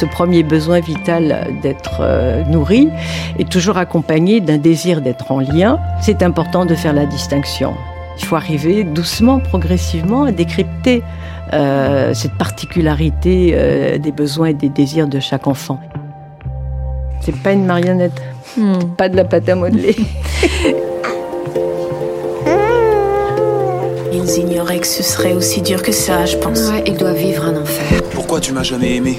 Ce premier besoin vital d'être euh, nourri est toujours accompagné d'un désir d'être en lien. C'est important de faire la distinction. Il faut arriver doucement, progressivement à décrypter euh, cette particularité euh, des besoins et des désirs de chaque enfant. C'est pas une marionnette, Hmm. pas de la pâte à modeler. Ils ignoraient que ce serait aussi dur que ça, je pense. Ouais, il doit vivre un enfer. Pourquoi tu m'as jamais aimé?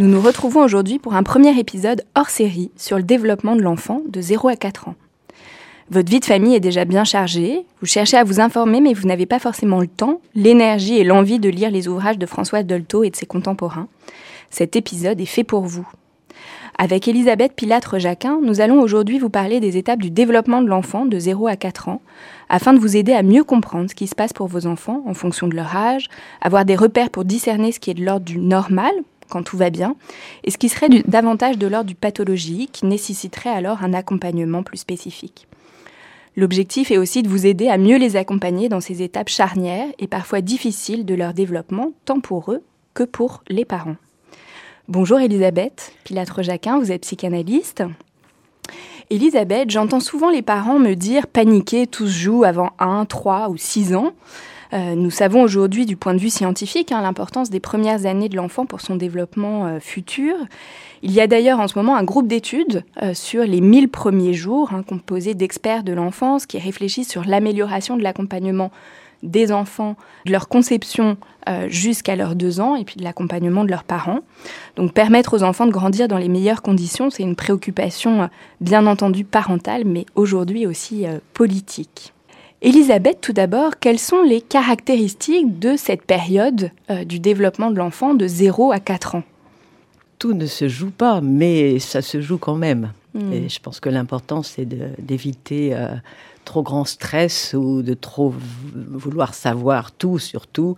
Nous nous retrouvons aujourd'hui pour un premier épisode hors série sur le développement de l'enfant de 0 à 4 ans. Votre vie de famille est déjà bien chargée, vous cherchez à vous informer mais vous n'avez pas forcément le temps, l'énergie et l'envie de lire les ouvrages de François Dolto et de ses contemporains. Cet épisode est fait pour vous. Avec Elisabeth Pilatre-Jacquin, nous allons aujourd'hui vous parler des étapes du développement de l'enfant de 0 à 4 ans, afin de vous aider à mieux comprendre ce qui se passe pour vos enfants en fonction de leur âge, avoir des repères pour discerner ce qui est de l'ordre du normal, quand tout va bien, et ce qui serait davantage de l'ordre du pathologique, nécessiterait alors un accompagnement plus spécifique. L'objectif est aussi de vous aider à mieux les accompagner dans ces étapes charnières et parfois difficiles de leur développement, tant pour eux que pour les parents. Bonjour Elisabeth Pilatre-Jacquin, vous êtes psychanalyste. Elisabeth, j'entends souvent les parents me dire paniquer, tout se joue avant 1, 3 ou 6 ans. Euh, nous savons aujourd'hui, du point de vue scientifique, hein, l'importance des premières années de l'enfant pour son développement euh, futur. Il y a d'ailleurs en ce moment un groupe d'études euh, sur les 1000 premiers jours, hein, composé d'experts de l'enfance qui réfléchissent sur l'amélioration de l'accompagnement des enfants, de leur conception euh, jusqu'à leurs deux ans, et puis de l'accompagnement de leurs parents. Donc permettre aux enfants de grandir dans les meilleures conditions, c'est une préoccupation euh, bien entendu parentale, mais aujourd'hui aussi euh, politique. Elisabeth, tout d'abord, quelles sont les caractéristiques de cette période du développement de l'enfant de 0 à 4 ans? Tout ne se joue pas, mais ça se joue quand même. Hmm. Et je pense que l'important, c'est d'éviter trop grand stress ou de trop vouloir savoir tout sur tout.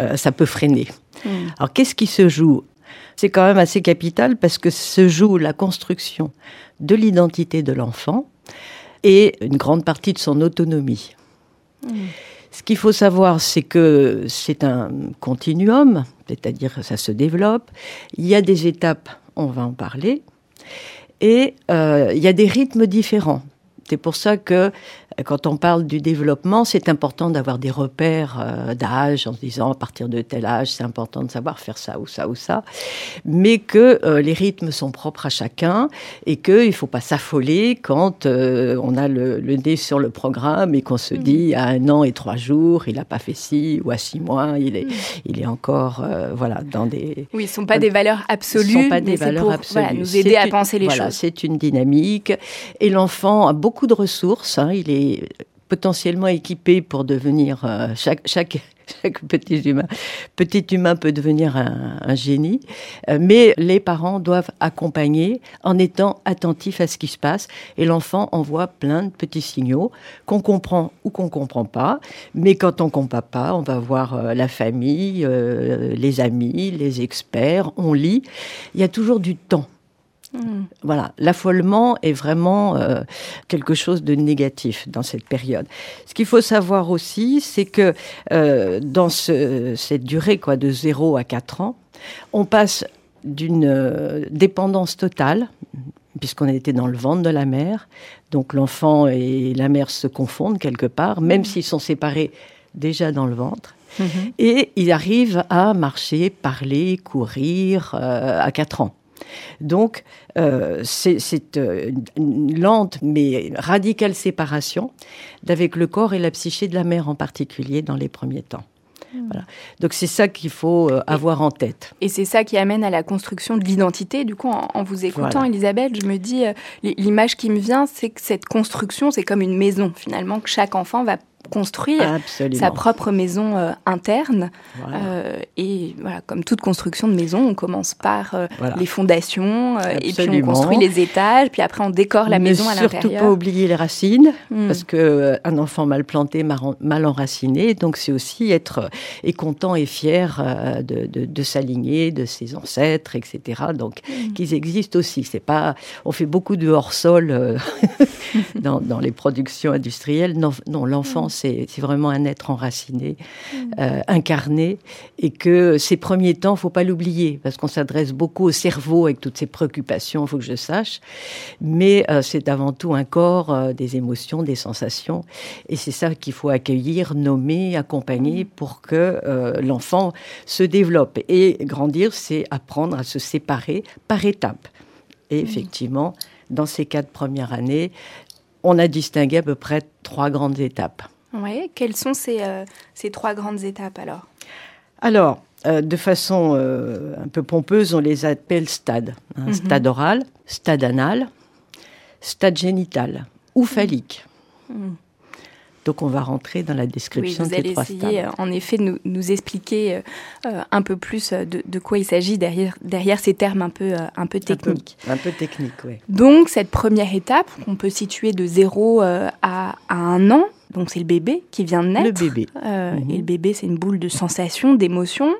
Euh, ça peut freiner. Hmm. Alors, qu'est-ce qui se joue? C'est quand même assez capital parce que se joue la construction de l'identité de l'enfant et une grande partie de son autonomie. Ce qu'il faut savoir, c'est que c'est un continuum, c'est-à-dire que ça se développe. Il y a des étapes, on va en parler, et euh, il y a des rythmes différents. C'est pour ça que quand on parle du développement, c'est important d'avoir des repères euh, d'âge en se disant à partir de tel âge, c'est important de savoir faire ça ou ça ou ça, mais que euh, les rythmes sont propres à chacun et qu'il ne faut pas s'affoler quand euh, on a le, le nez sur le programme et qu'on se dit à un an et trois jours, il n'a pas fait ci ou à six mois, il est, il est encore euh, voilà, dans des, Oui, ce ne sont pas des valeurs absolues, ce sont pas des mais valeurs pour absolues. voilà, nous aider à une- penser les voilà, choses. C'est une dynamique. Et l'enfant a beaucoup de ressources. hein. Il est potentiellement équipé pour devenir. euh, chaque, petit humain. Peut devenir un, génie, euh, mais les parents doivent accompagner en étant attentifs à ce qui se passe. Et l'enfant envoie plein de petits signaux qu'on comprend ou qu'on comprend pas. Mais quand on comprend pas, on va voir euh, la famille, les amis, les experts, on lit. Il y a toujours du temps. Hmm. Voilà, l'affolement est vraiment euh, quelque chose de négatif dans cette période. Ce qu'il faut savoir aussi, c'est que euh, dans cette durée quoi, de 0 à 4 ans, on passe d'une euh, dépendance totale, puisqu'on était dans le ventre de la mère, donc l'enfant et la mère se confondent quelque part, même hmm. s'ils sont séparés déjà dans le ventre. Hmm. Et ils arrivent à marcher, parler, courir à 4 ans. Donc, euh, c'est euh, une lente mais radicale séparation d'avec le corps et la psyché de la mère en particulier dans les premiers temps. Hmm. Voilà. Donc c'est ça qu'il faut euh, avoir en tête. Et c'est ça qui amène à la construction de l'identité. Du coup, en, vous écoutant, Elisabeth, je me dis, l'image qui me vient, c'est que cette construction, c'est comme une maison finalement, que chaque enfant va construire sa propre maison euh, interne. Euh, et voilà, comme toute construction de maison, on commence par euh, les fondations, et puis on construit les étages, puis après on décore la maison à l'intérieur. Surtout pas oublier les racines, hmm. parce que un enfant mal planté, mal enraciné, donc c'est aussi être et content et fier de, de, s'aligner, de ses ancêtres, etc. Donc hmm. qu'ils existent aussi. C'est pas, on fait beaucoup de hors sol dans, dans, les productions industrielles. Non, non l'enfant c'est vraiment un être enraciné, mm. euh, incarné, et que ces premiers temps, faut pas l'oublier, parce qu'on s'adresse beaucoup au cerveau avec toutes ses préoccupations, il faut que je sache, mais euh, c'est avant tout un corps, euh, des émotions, des sensations, et c'est ça qu'il faut accueillir, nommer, accompagner mm. pour que l'enfant se développe. Et grandir, c'est apprendre à se séparer par étapes. Et mm. effectivement, dans ces quatre premières années, on a distingué à peu près trois grandes étapes. Oui, quelles sont ces, euh, ces, trois grandes étapes alors? Alors, euh, de façon euh, un peu pompeuse, on les appelle stades. Hein. Mhm. Stade oral, stade anal, stade génital ou phallique. Mhm. Donc on va rentrer dans la description oui, vous allez essayer, En effet, nous, nous expliquer un peu plus de, de quoi il s'agit derrière, derrière ces termes un peu, un peu techniques. Un peu, techniques, oui. Donc cette première étape, on peut situer de 0 à, à 1 an, donc c'est le bébé qui vient de naître. Le bébé. Euh, et le bébé, c'est une boule de sensations, d'émotions.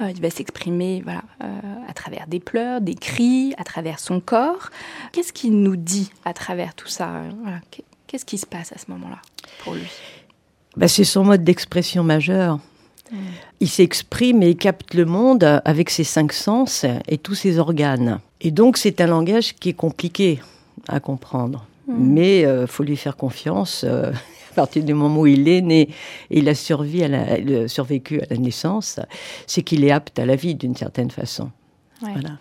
Euh, il va s'exprimer voilà, euh, à travers des pleurs, des cris, à travers son corps. Qu'est-ce qu'il nous dit à travers tout ça Qu'est-ce qui se passe à ce moment-là pour lui? Bah, C'est son mode d'expression majeur. Il s'exprime et il capte le monde avec ses cinq sens et tous ses organes. Et donc c'est un langage qui est compliqué à comprendre. Hmm. Mais il faut lui faire confiance partir du moment où il est né et il a survécu à la, survécu à la naissance, c'est qu'il est apte à la vie d'une certaine façon. Voilà.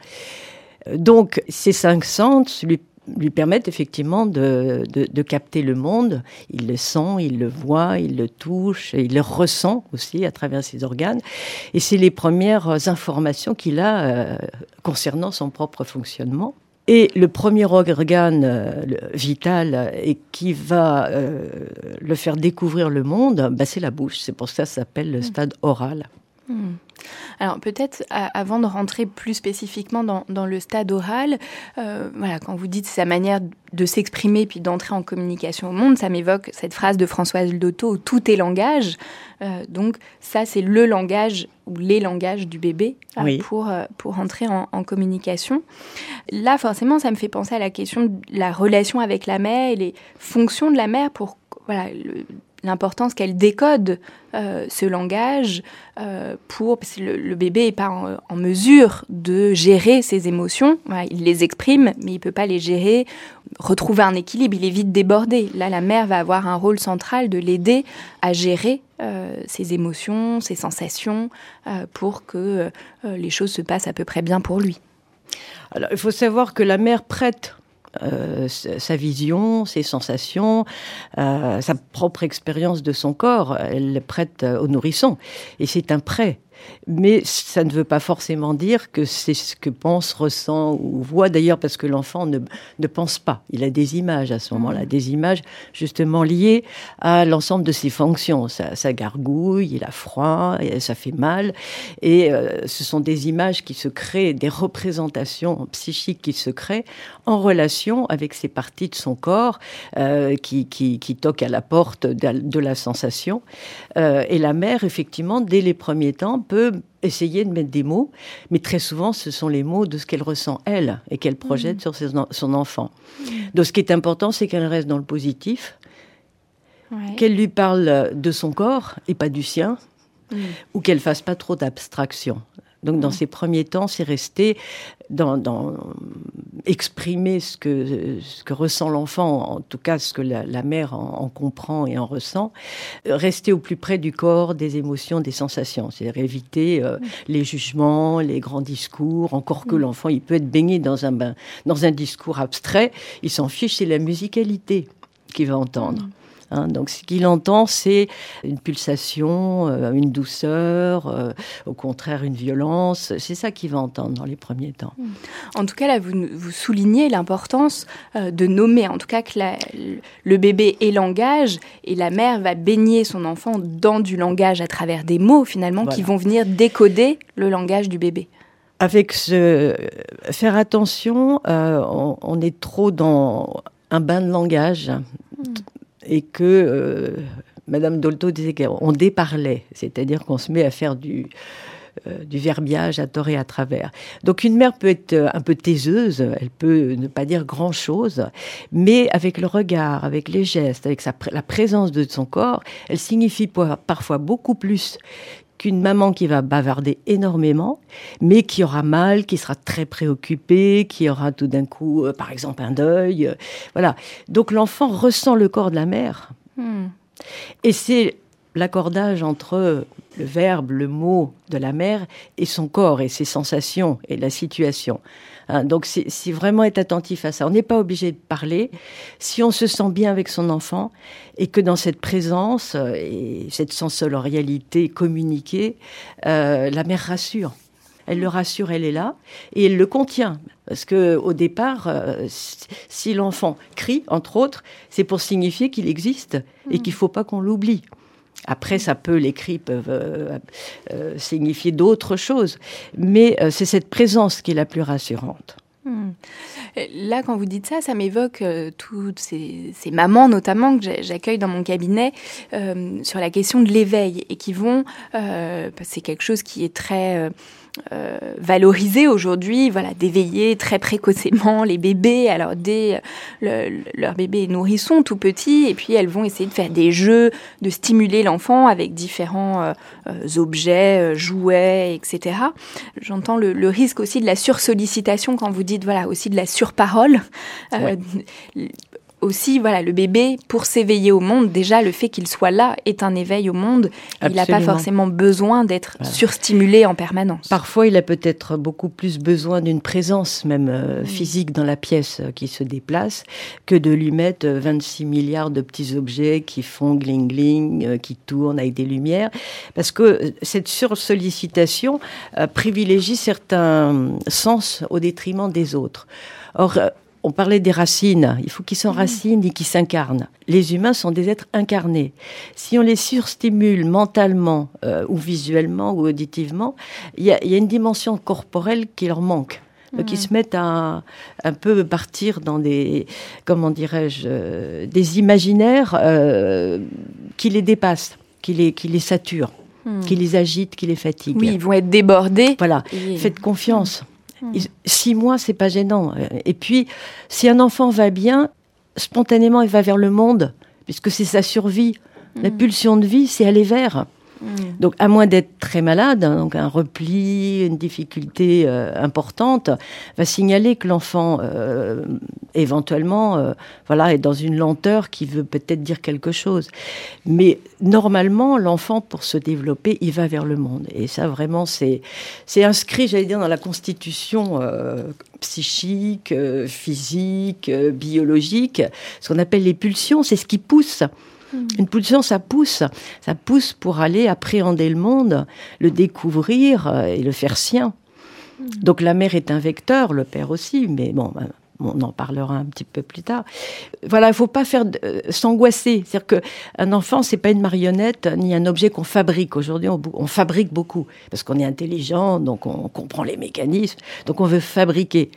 Donc, ces cinq sens lui, lui permettent effectivement de, de, capter le monde. Il le sent, il le voit, il le touche, et il le ressent aussi à travers ses organes. Et c'est les premières informations qu'il a euh, concernant son propre fonctionnement. Et le premier organe euh, vital et qui va euh, le faire découvrir le monde, bah, c'est la bouche. C'est pour ça que ça s'appelle le hmm. stade oral. Hmm. Alors peut-être avant de rentrer plus spécifiquement dans, le stade oral, euh, voilà, quand vous dites sa manière de s'exprimer puis d'entrer en communication au monde, ça m'évoque cette phrase de Françoise Lotto tout est langage. Euh, donc ça c'est le langage ou les langages du bébé euh, pour, pour entrer en, en, communication. Là forcément ça me fait penser à la question de la relation avec la mère et les fonctions de la mère pour voilà, le, l'importance qu'elle décode euh, ce langage euh, pour parce que le, bébé n'est pas en, mesure de gérer ses émotions. il les exprime, mais il peut pas les gérer. Retrouver un équilibre, il est vite débordé. Là, la mère va avoir un rôle central de l'aider à gérer euh, ses émotions, ses sensations, pour que les choses se passent à peu près bien pour lui. Alors, il faut savoir que la mère prête euh, sa vision, ses sensations, euh, sa propre expérience de son corps. Elle le prête au nourrisson. Et c'est un prêt. Mais ça ne veut pas forcément dire que c'est ce que pense, ressent ou voit d'ailleurs parce que l'enfant ne, ne pense pas. Il a des images à ce moment-là, mmh. des images justement liées à l'ensemble de ses fonctions. Ça, ça, gargouille, il a froid, ça fait mal. Et euh, ce sont des images qui se créent, des représentations psychiques qui se créent en relation avec ces parties de son corps euh, qui, qui, qui, toquent à la porte de, de la sensation. Euh, et la mère, effectivement, dès les premiers temps, peut essayer de mettre des mots, mais très souvent, ce sont les mots de ce qu'elle ressent, elle, et qu'elle projette mmh. sur son enfant. Mmh. Donc, ce qui est important, c'est qu'elle reste dans le positif, ouais. qu'elle lui parle de son corps et pas du sien, mmh. ou qu'elle fasse pas trop d'abstraction. Donc, dans ces premiers temps, c'est rester dans, dans, exprimer ce que, ce que ressent l'enfant, en tout cas ce que la, la mère en, en, comprend et en ressent, rester au plus près du corps, des émotions, des sensations, c'est-à-dire éviter euh, les jugements, les grands discours, encore que l'enfant, il peut être baigné dans un, bain, dans un discours abstrait, il s'en fiche, c'est la musicalité qu'il va entendre. Mmh. Hein, donc ce qu'il entend, c'est une pulsation, euh, une douceur, euh, au contraire une violence. C'est ça qu'il va entendre dans les premiers temps. En tout cas, là, vous, vous soulignez l'importance euh, de nommer, en tout cas que la, le bébé est langage et la mère va baigner son enfant dans du langage à travers des mots finalement voilà. qui vont venir décoder le langage du bébé avec ce faire attention, euh, on, on, est trop dans un bain de langage. Et que euh, Madame Dolto disait qu'on déparlait, c'est-à-dire qu'on se met à faire du, euh, verbiage à tort et à travers. Donc une mère peut être un peu taiseuse, elle peut ne pas dire grand-chose, mais avec le regard, avec les gestes, avec la présence de son corps, elle signifie parfois beaucoup plus qu'une maman qui va bavarder énormément, mais qui aura mal, qui sera très préoccupée, qui aura tout d'un coup, euh, par exemple, un deuil. Euh, voilà. Donc l'enfant ressent le corps de la mère. Hmm. Et c'est l'accordage entre le verbe, le mot de la mère et son corps et ses sensations et la situation. Hein, donc, c'est vraiment être attentif à ça. On n'est pas obligé de parler. Si on se sent bien avec son enfant et que dans cette présence euh, et cette sensorialité communiquée, euh, la mère rassure. Elle le rassure, elle est là et elle le contient. Parce que au départ, euh, si l'enfant crie, entre autres, c'est pour signifier qu'il existe et qu'il ne faut pas qu'on l'oublie. Après, ça peut, les cris peuvent euh, euh, signifier d'autres choses, mais euh, c'est cette présence qui est la plus rassurante. Hmm. Là, quand vous dites ça, ça m'évoque euh, toutes ces, mamans, notamment, que j'accueille dans mon cabinet, sur la question de l'éveil, et qui vont, c'est quelque chose qui est très euh, valoriser aujourd'hui, voilà, d'éveiller très précocement les bébés. Alors dès le, leur bébé nourrisson tout petit, et puis elles vont essayer de faire des jeux, de stimuler l'enfant avec différents euh, euh objets, euh, jouets, etc. J'entends le, le, risque aussi de la sursollicitation quand vous dites voilà aussi de la surparole. Ouais. Aussi, voilà, le bébé, pour s'éveiller au monde, déjà, le fait qu'il soit là est un éveil au monde. Absolument. Il n'a pas forcément besoin d'être voilà. surstimulé en permanence. Parfois, il a peut-être beaucoup plus besoin d'une présence, même euh, physique, dans la pièce euh, qui se déplace, que de lui mettre 26 euh, milliards de petits objets qui font gling-gling, euh, qui tournent avec des lumières. Parce que cette sursollicitation privilégie certains sens au détriment des autres. Or, on parlait des racines, il faut qu'ils s'enracinent et qu'ils s'incarnent. Les humains sont des êtres incarnés. Si on les surstimule mentalement euh, ou visuellement ou auditivement, il y, y, a une dimension corporelle qui leur manque. Donc ils se mettent à un peu partir dans des, comment dirais-je, euh, des imaginaires euh, qui les dépassent, qui les, qui les saturent, mmh. qui les agitent, qui les fatiguent. Oui, ils vont être débordés. Voilà, et... faites confiance. Mmh. Six mois, c'est pas gênant. Et puis, si un enfant va bien, spontanément, il va vers le monde, puisque c'est sa survie. Mmh. La pulsion de vie, c'est aller vers. Mmh. Donc, à moins d'être très malade, hein, donc un repli, une difficulté euh, importante, va signaler que l'enfant, euh, éventuellement, euh, voilà, est dans une lenteur qui veut peut-être dire quelque chose. Mais normalement, l'enfant, pour se développer, il va vers le monde. Et ça, vraiment, c'est c'est inscrit, j'allais dire, dans la constitution psychique, physique, biologique, ce qu'on appelle les pulsions, c'est ce qui pousse Une pulsion, ça pousse. Ça pousse pour aller appréhender le monde, le découvrir euh, et le faire sien. Donc la mère est un vecteur, le père aussi, mais bon, ben, on en parlera un petit peu plus tard. Voilà, il faut pas faire euh, s'angoisser. C'est-à-dire qu'un enfant, c'est pas une marionnette ni un objet qu'on fabrique. Aujourd'hui, on, on, fabrique beaucoup parce qu'on est intelligent, donc on comprend les mécanismes, donc on veut fabriquer.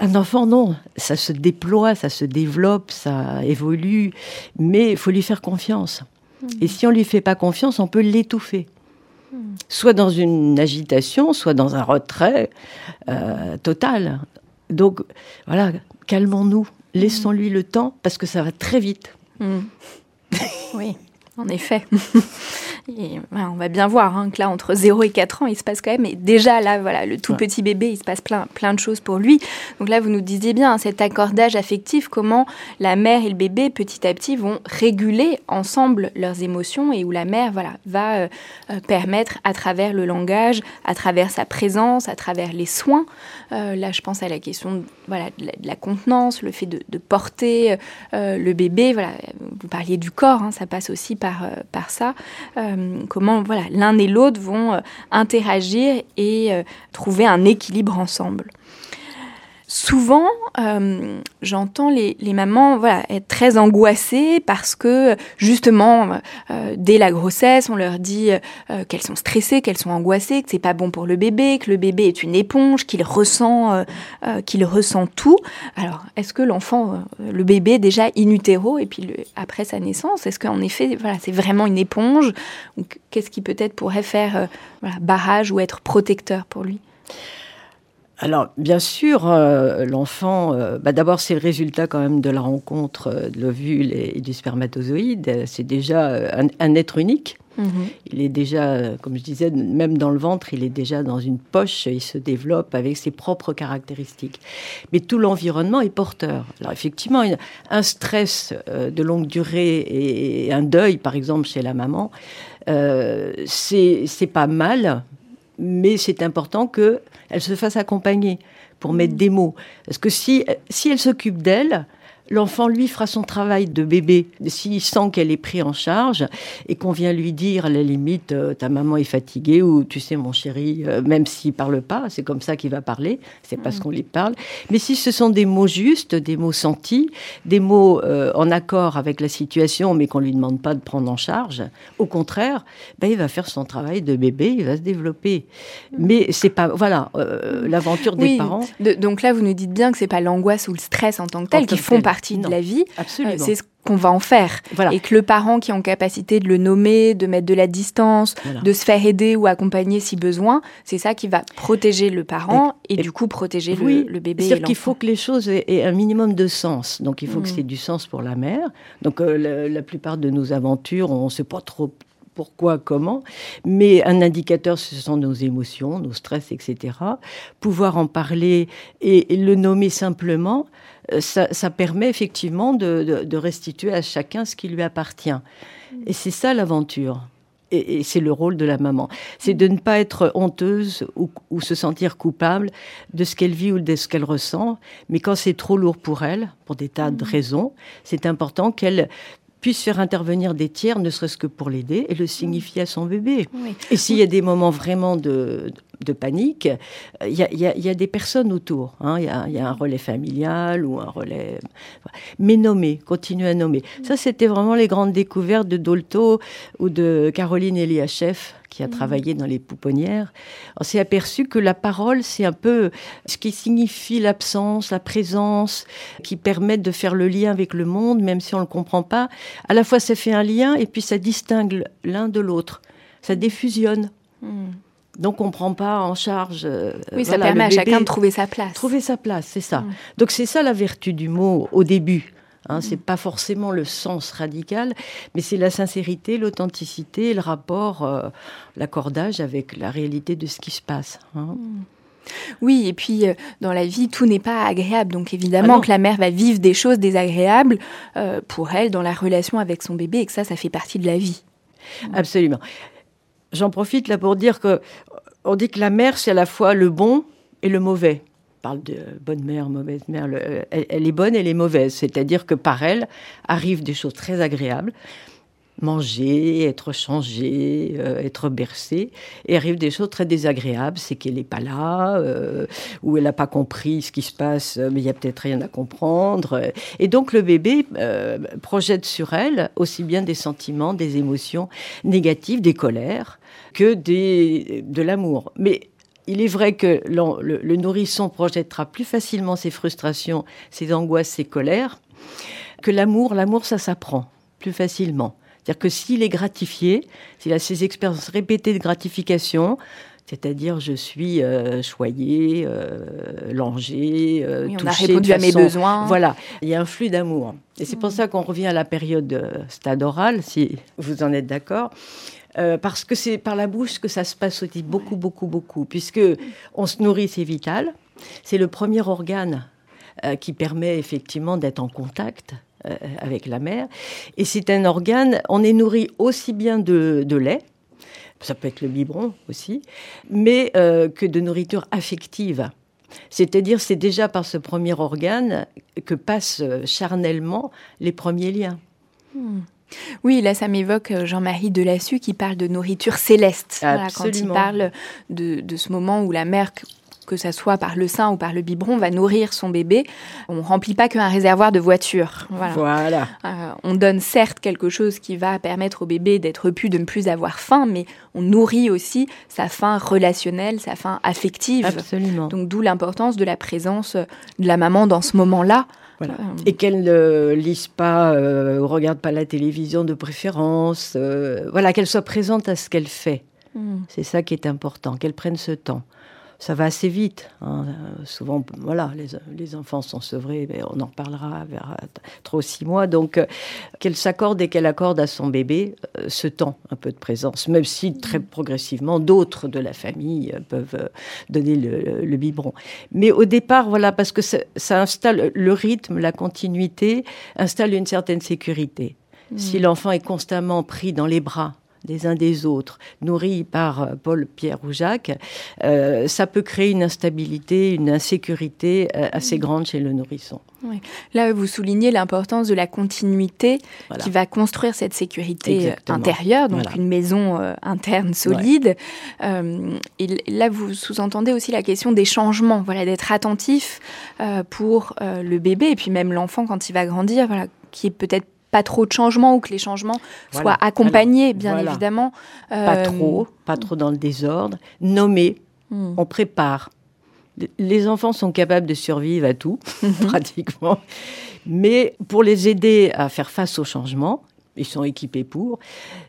Un enfant, non, ça se déploie, ça se développe, ça évolue, mais il faut lui faire confiance. Et si on lui fait pas confiance, on peut l'étouffer. Soit dans une agitation, soit dans un retrait euh, total. Donc voilà, calmons-nous, laissons-lui le temps parce que ça va très vite. oui, en effet. Et, on va bien voir hein, que là, entre 0 et 4 ans, il se passe quand même. Et déjà, là, voilà, le tout petit bébé, il se passe plein, plein de choses pour lui. Donc là, vous nous disiez bien, hein, cet accordage affectif, comment la mère et le bébé, petit à petit, vont réguler ensemble leurs émotions et où la mère, voilà, va euh, euh, permettre, à travers le langage, à travers sa présence, à travers les soins. Euh, là, je pense à la question voilà, de, la, contenance, le fait de, porter le bébé. Voilà, vous parliez du corps, hein, ça passe aussi par, par ça. Euh, comment voilà, l'un et l'autre vont euh, interagir et euh, trouver un équilibre ensemble. Souvent, j'entends les, mamans voilà, être très angoissées parce que justement, dès la grossesse, on leur dit qu'elles sont stressées, qu'elles sont angoissées, que c'est pas bon pour le bébé, que le bébé est une éponge, qu'il ressent, qu'il ressent tout. Alors, est-ce que l'enfant, le bébé déjà in utero et puis après sa naissance, est-ce qu'en effet, voilà, c'est vraiment une éponge qu'est-ce qui peut-être pourrait faire barrage ou être protecteur pour lui? Alors, bien sûr, euh, l'enfant, euh, bah, d'abord, c'est le résultat quand même de la rencontre euh, de l'ovule et, du spermatozoïde. C'est déjà un, être unique. Mhm. Il est déjà, comme je disais, même dans le ventre, il est déjà dans une poche, il se développe avec ses propres caractéristiques. Mais tout l'environnement est porteur. Alors effectivement, un stress de longue durée et un deuil, par exemple, chez la maman, c'est pas mal, mais c'est important qu'elle se fasse accompagner pour mettre des mots. Parce que si, si elle s'occupe d'elle, l'enfant, lui, fera son travail de bébé. S'il sent qu'elle est prise en charge et qu'on vient lui dire, à la limite, euh, ta maman est fatiguée ou tu sais, mon chéri, euh, même s'il parle pas, c'est comme ça qu'il va parler, c'est parce mm. qu'on lui parle. Mais si ce sont des mots justes, des mots sentis, des mots euh, en accord avec la situation, mais qu'on lui demande pas de prendre en charge, au contraire, ben, il va faire son travail de bébé, il va se développer. Mm. Mais c'est pas, voilà, l'aventure des parents. donc là, vous nous dites bien que c'est pas l'angoisse ou le stress en tant que tel qui font partie partie de la vie. Absolument. c'est ce qu'on va en faire. Et que le parent qui est en capacité de le nommer, de mettre de la distance, de se faire aider ou accompagner si besoin, c'est ça qui va protéger le parent et, du coup protéger le, bébé. C'est-à-dire qu'il faut que les choses aient, un minimum de sens. Donc il faut que mm. c'est du sens pour la mère. Donc euh, la, plupart de nos aventures, on ne sait pas trop pourquoi, comment, mais un indicateur, ce sont nos émotions, nos stress, etc. Pouvoir en parler et le nommer simplement, euh, ça, permet effectivement de, restituer à chacun ce qui lui appartient. Et c'est ça l'aventure. Et, c'est le rôle de la maman. C'est de ne pas être honteuse ou, se sentir coupable de ce qu'elle vit ou de ce qu'elle ressent. Mais quand c'est trop lourd pour elle, pour des tas de mmh. raisons, c'est important qu'elle puisse faire intervenir des tiers, ne serait-ce que pour l'aider et le signifier à son bébé. Et s'il y a des moments vraiment de, de panique, il y, a, des personnes autour. Hein. Il y, a, un relais familial ou un relais. Mais nommer, continuer à nommer. Ça, c'était vraiment les grandes découvertes de Dolto ou de Caroline Eliachev qui a mmh. travaillé dans les pouponnières, on s'est aperçu que la parole, c'est un peu ce qui signifie l'absence, la présence, qui permet de faire le lien avec le monde, même si on ne le comprend pas. À la fois, ça fait un lien et puis ça distingue l'un de l'autre. Ça diffusionne. Mmh. Donc on ne prend pas en charge. Euh, oui, ça permet à chacun de trouver sa place. Trouver sa place, c'est ça. Mmh. Donc c'est ça la vertu du mot au début. Hein, c'est pas forcément le sens radical, mais c'est la sincérité, l'authenticité, le rapport, euh, l'accordage avec la réalité de ce qui se passe. Hein. Hmm. Oui, et puis euh, dans la vie, tout n'est pas agréable. Donc évidemment ah que la mère va vivre des choses désagréables euh, pour elle dans la relation avec son bébé et que ça, ça fait partie de la vie. Absolument. J'en profite là pour dire que on dit que la mère, c'est à la fois le bon et le mauvais parle de bonne mère, mauvaise mère. elle, est bonne, elle est mauvaise. C'est-à-dire que par elle arrivent des choses très agréables, manger, être changé, euh, être bercé. Et arrive des choses très désagréables, c'est qu'elle n'est pas là, euh, ou elle n'a pas compris ce qui se passe, mais il y a peut-être rien à comprendre. Et donc le bébé euh, projette sur elle aussi bien des sentiments, des émotions négatives, des colères, que des, de l'amour. Mais il est vrai que le, le, nourrisson projettera plus facilement ses frustrations, ses angoisses, ses colères, que l'amour. L'amour, ça s'apprend plus facilement. C'est-à-dire que s'il est gratifié, s'il a ces expériences répétées de gratification, c'est-à-dire je suis euh, choyé, euh, langé, euh, on a répondu à mes besoins. Voilà, il y a un flux d'amour. Et c'est pour mm. ça qu'on revient à la période stade oral, si vous en êtes d'accord. Euh, parce que c'est par la bouche que ça se passe aussi beaucoup, beaucoup, beaucoup, puisque on se nourrit, c'est vital. C'est le premier organe qui permet effectivement d'être en contact euh, avec la mère. Et c'est un organe, on est nourri aussi bien de, lait, ça peut être le biberon aussi, mais euh, que de nourriture affective. C'est-à-dire, c'est déjà par ce premier organe que passent charnellement les premiers liens. Hmm. Oui, là, ça m'évoque euh, Jean-Marie Delassus qui parle de nourriture céleste. quand il parle de, de, ce moment où la mère que ça soit par le sein ou par le biberon, va nourrir son bébé. On remplit pas qu'un réservoir de voiture. Voilà. Euh, on donne certes quelque chose qui va permettre au bébé d'être pu, de ne plus avoir faim, mais on nourrit aussi sa faim relationnelle, sa faim affective. Absolument. Donc d'où l'importance de la présence de la maman dans ce moment-là. Euh, Et qu'elle ne lise pas, euh, regarde pas la télévision de préférence. Euh, voilà, qu'elle soit présente à ce qu'elle fait. Hmm. C'est ça qui est important, qu'elle prenne ce temps ça va assez vite. Hein. Souvent, voilà, les, enfants sont sevrés, mais on en reparlera vers 3 ou 6 mois. Donc, euh, qu'elle s'accorde et qu'elle accorde à son bébé euh, ce temps, un peu de présence, même si très progressivement, d'autres de la famille euh, peuvent donner le, biberon. Mais au départ, voilà, parce que ça, installe le rythme, la continuité, installe une certaine sécurité. Si mmh. l'enfant est constamment pris dans les bras des uns des autres, nourris par euh, Paul, Pierre ou Jacques, euh, ça peut créer une instabilité, une insécurité euh, assez grande chez le nourrisson. Là, vous soulignez l'importance de la continuité qui va construire cette sécurité intérieure, donc une maison interne solide. et là, vous sous-entendez aussi la question des changements, voilà, d'être attentif pour le bébé et puis même l'enfant quand il va grandir, voilà, qui est peut-être pas trop de changements ou que les changements soient accompagnés, bien évidemment. Pas euh, trop, pas trop dans le désordre. Nommer, hmm. on prépare. Les enfants sont capables de survivre à tout, pratiquement. Mais pour les aider à faire face aux changements, ils sont équipés pour.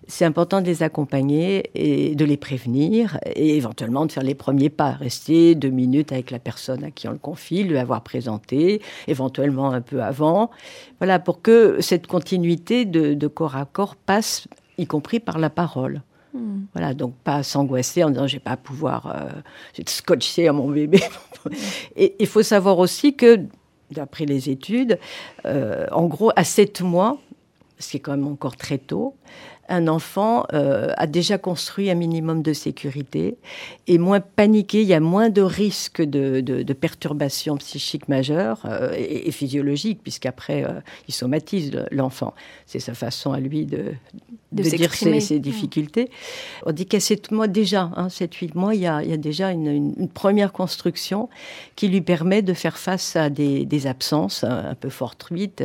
C'est important de les accompagner et de les prévenir et éventuellement de faire les premiers pas, rester deux minutes avec la personne à qui on le confie, lui avoir présenté, éventuellement un peu avant. Voilà, pour que cette continuité de, corps à corps passe, y compris par la parole. Hmm. Voilà, donc pas s'angoisser en disant je vais pas pouvoir euh, scotcher à mon bébé. et il faut savoir aussi que, d'après les études, euh, en gros, à sept mois, c'est quand même encore très tôt, un enfant euh, a déjà construit un minimum de sécurité et moins paniqué, il y a moins de risques de, de, perturbations psychiques majeures euh, et, physiologiques, puisqu'après, euh, il somatise l'enfant. C'est sa façon à lui de, de, dire ses, difficultés. On dit qu'à 7 mois déjà, hein, 7-8 mois, il y, a, il y a déjà une, première construction qui lui permet de faire face à des, des absences un, peu fortuites,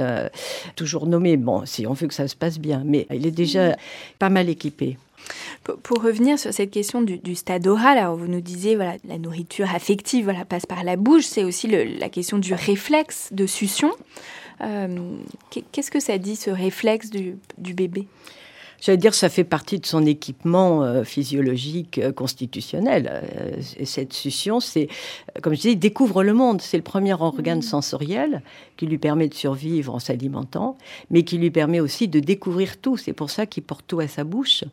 toujours nommées. Bon, si on veut que ça se passe bien, mais il est déjà pas mal équipé. Pour revenir sur cette question du, stade oral, alors vous nous disiez voilà la nourriture affective voilà passe par la bouche, c'est aussi la question du réflexe de succion. Euh, qu'est-ce que ça dit ce réflexe du bébé? J'allais dire, ça fait partie de son équipement euh, physiologique euh, constitutionnel. Euh, et cette succion, c'est, comme je il découvre le monde. C'est le premier organe mmh. sensoriel qui lui permet de survivre en s'alimentant, mais qui lui permet aussi de découvrir tout. C'est pour ça qu'il porte tout à sa bouche.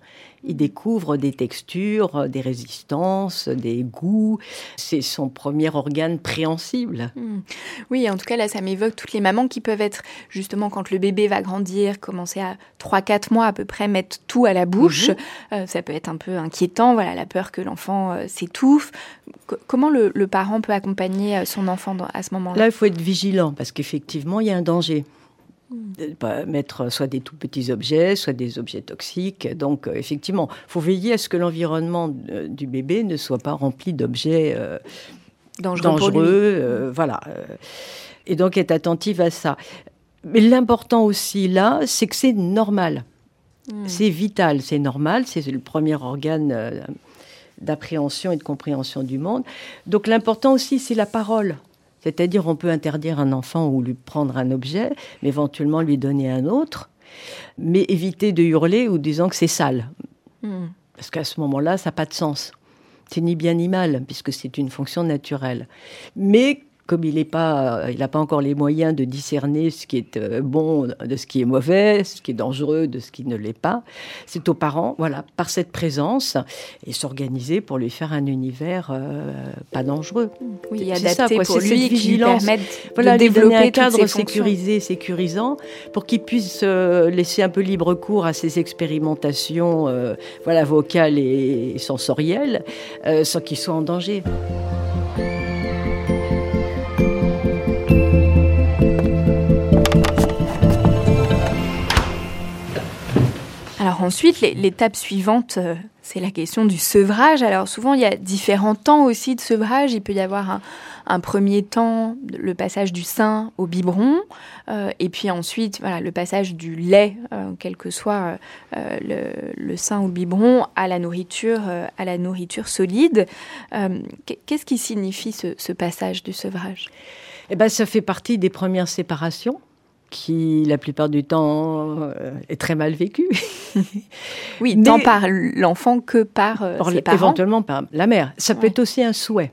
Il découvre des textures, des résistances, des goûts. C'est son premier organe préhensible. Hmm. Oui, en tout cas, là, ça m'évoque toutes les mamans qui peuvent être, justement, quand le bébé va grandir, commencer à 3-4 mois à peu près, mettre tout à la bouche. Mhm. Euh, ça peut être un peu inquiétant, voilà, la peur que l'enfant euh, s'étouffe. comment le, parent peut accompagner euh, son enfant à ce moment-là? Là, il faut être vigilant, parce qu'effectivement, il y a un danger. Pas mettre soit des tout petits objets, soit des objets toxiques. Donc, euh, effectivement, il faut veiller à ce que l'environnement euh, du bébé ne soit pas rempli d'objets euh, Dangereux voilà. Et donc, être attentive à ça. Mais l'important aussi là, c'est que c'est normal. Hmm. C'est vital, c'est normal, c'est le premier organe d'appréhension et de compréhension du monde. Donc l'important aussi, c'est la parole. C'est-à-dire, on peut interdire un enfant ou lui prendre un objet, mais éventuellement lui donner un autre, mais éviter de hurler ou disant que c'est sale. Hmm. Parce qu'à ce moment-là, ça n'a pas de sens. C'est ni bien ni mal, puisque c'est une fonction naturelle. Mais comme il n'a pas, euh, il n'a pas encore les moyens de discerner ce qui est euh, bon de ce qui est mauvais, ce qui est dangereux de ce qui ne l'est pas, c'est aux parents, voilà, par cette présence, et s'organiser pour lui faire un univers euh, pas dangereux. Oui, C'est ça, quoi, pour cette lui, qui lui vigilance. Voilà, de lui développer un cadre sécurisé, sécurisant, pour qu'il puisse euh, laisser un peu libre cours à ses expérimentations, euh, voilà, vocales et sensorielles, sans qu'il soit en danger. Ensuite, l'é- l'étape suivante, euh, c'est la question du sevrage. Alors souvent, il y a différents temps aussi de sevrage. Il peut y avoir un, premier temps, le passage du sein au biberon, euh, et puis ensuite, voilà, le passage du lait, euh, quel que soit le, le sein au biberon, à la nourriture, à la nourriture solide. Qu'est- Qu'est-ce qui signifie ce, ce passage du sevrage? Eh ben, ça fait partie des premières séparations qui, la plupart du temps, euh, est très mal vécue. Oui, tant par l'enfant que par euh, Par ses parents. éventuellement par la mère. Ça peut être aussi un souhait.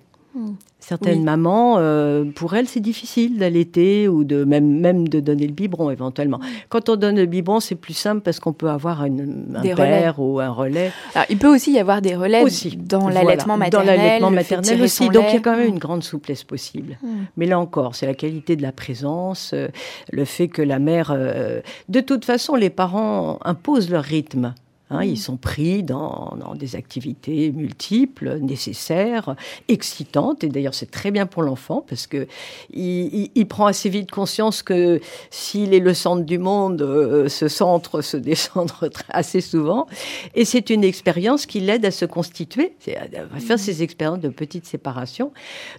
Certaines Oui. mamans, euh, pour elles, c'est difficile d'allaiter ou de même, même de donner le biberon éventuellement. Quand on donne le biberon, c'est plus simple parce qu'on peut avoir une- un Des père ou un relais. Alors, il peut aussi y avoir des relais Aussi. dans Voilà. l'allaitement maternel. Dans l'allaitement maternel aussi. Donc il y a quand même une grande souplesse possible. Mm. Mais là encore, c'est la qualité de la présence, euh, le fait que la mère. euh, de toute façon, les parents imposent leur rythme. Hein, Ils sont pris dans, dans des activités multiples, nécessaires, excitantes. Et d'ailleurs, c'est très bien pour l'enfant parce que il, il- il prend assez vite conscience que s'il est le centre du monde, euh, ce centre se très- assez souvent. Et c'est une expérience qui l'aide à se constituer, à à faire ces expériences de petite séparation.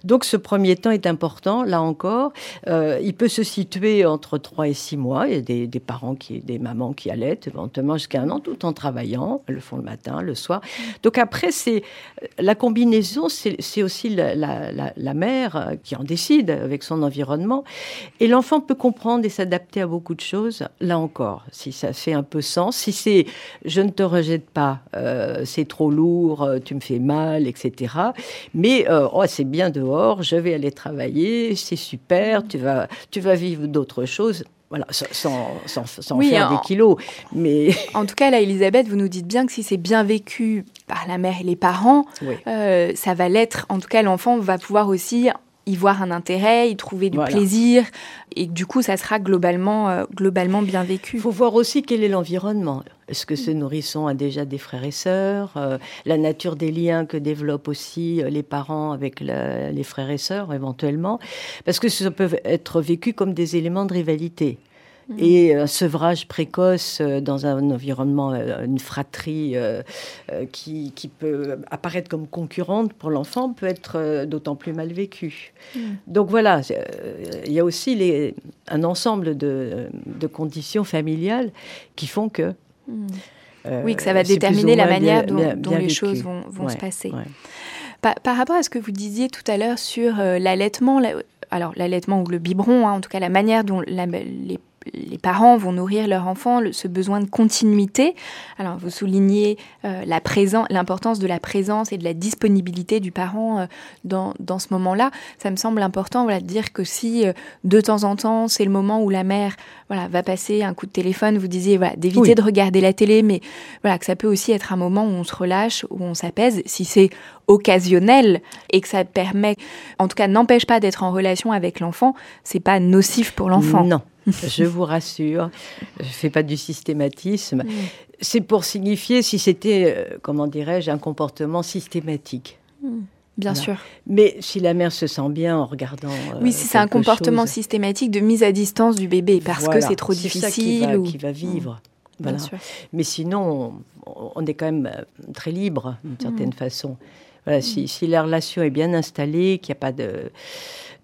Donc, ce premier temps est important. Là encore, euh, il peut se situer entre 3 et 6 mois. Il y a des, des parents, qui, des mamans qui allaitent éventuellement jusqu'à un an, tout en travaillant. Elles le font le matin, le soir. Donc après, c'est la combinaison, c'est aussi la, mère euh, qui en décide avec son environnement. Et l'enfant peut comprendre et s'adapter à beaucoup de choses. Là encore, si ça fait un peu sens, si c'est je ne te rejette pas, euh, c'est trop lourd, euh, tu me fais mal, etc. Mais oh, c'est bien dehors, je vais aller travailler, c'est super, tu vas, tu vas vivre d'autres choses. Voilà, sans, sans, sans- sans Oui, faire en- des kilos. Mais En tout cas, là, Elisabeth, vous nous dites bien que si c'est bien vécu par la mère et les parents, oui. euh, ça va l'être. En tout cas, l'enfant va pouvoir aussi y voir un intérêt, y trouver du Voilà. plaisir, et du coup, ça sera globalement, euh, globalement bien vécu. Il faut voir aussi quel est l'environnement. Est-ce que ce nourrisson a déjà des frères et sœurs Euh, La nature des liens que développent aussi euh, les parents avec la- les frères et sœurs, éventuellement. Parce que ça peut être vécu comme des éléments de rivalité. Et un sevrage précoce euh, dans un environnement, euh, une fratrie euh, euh, qui, qui peut apparaître comme concurrente pour l'enfant peut être euh, d'autant plus mal vécu. Donc voilà, euh, il y a aussi les, un ensemble de, de conditions familiales qui font que. euh, Oui, que ça va déterminer la manière bien- dont, bien- dont bien les vécu. choses vont, vont se passer. ouais. Par, par rapport à ce que vous disiez tout à l'heure sur euh, l'allaitement, la- alors l'allaitement ou le biberon, hein, en tout cas la manière dont la- les, les parents vont nourrir leur enfant, le- ce besoin de continuité. Alors vous soulignez euh, l'importance de la présence et de la disponibilité du parent euh, dans, dans ce moment-là. Ça me semble important voilà, de dire que si euh, de temps en temps c'est le moment où la mère voilà, va passer un coup de téléphone, vous disiez voilà, d'éviter Oui. de regarder la télé, mais voilà, que ça peut aussi être un moment où on se relâche, où on s'apaise, si c'est occasionnel et que ça permet, en tout cas, n'empêche pas d'être en relation avec l'enfant, c'est pas nocif pour l'enfant. Non, je vous rassure, je fais pas du systématisme. C'est pour signifier si c'était, euh, comment dirais-je, un comportement systématique. Mm. Bien Voilà. sûr. Mais si la mère se sent bien en regardant. euh, Oui, si c'est un comportement chose, systématique de mise à distance du bébé parce voilà, que c'est trop ça qui difficile. va, ou... qui va vivre. Voilà. Bien sûr. Mais sinon, on, est quand même euh, très libre d'une certaine Mm. façon. Si, la relation est bien installée, qu'il n'y a pas de,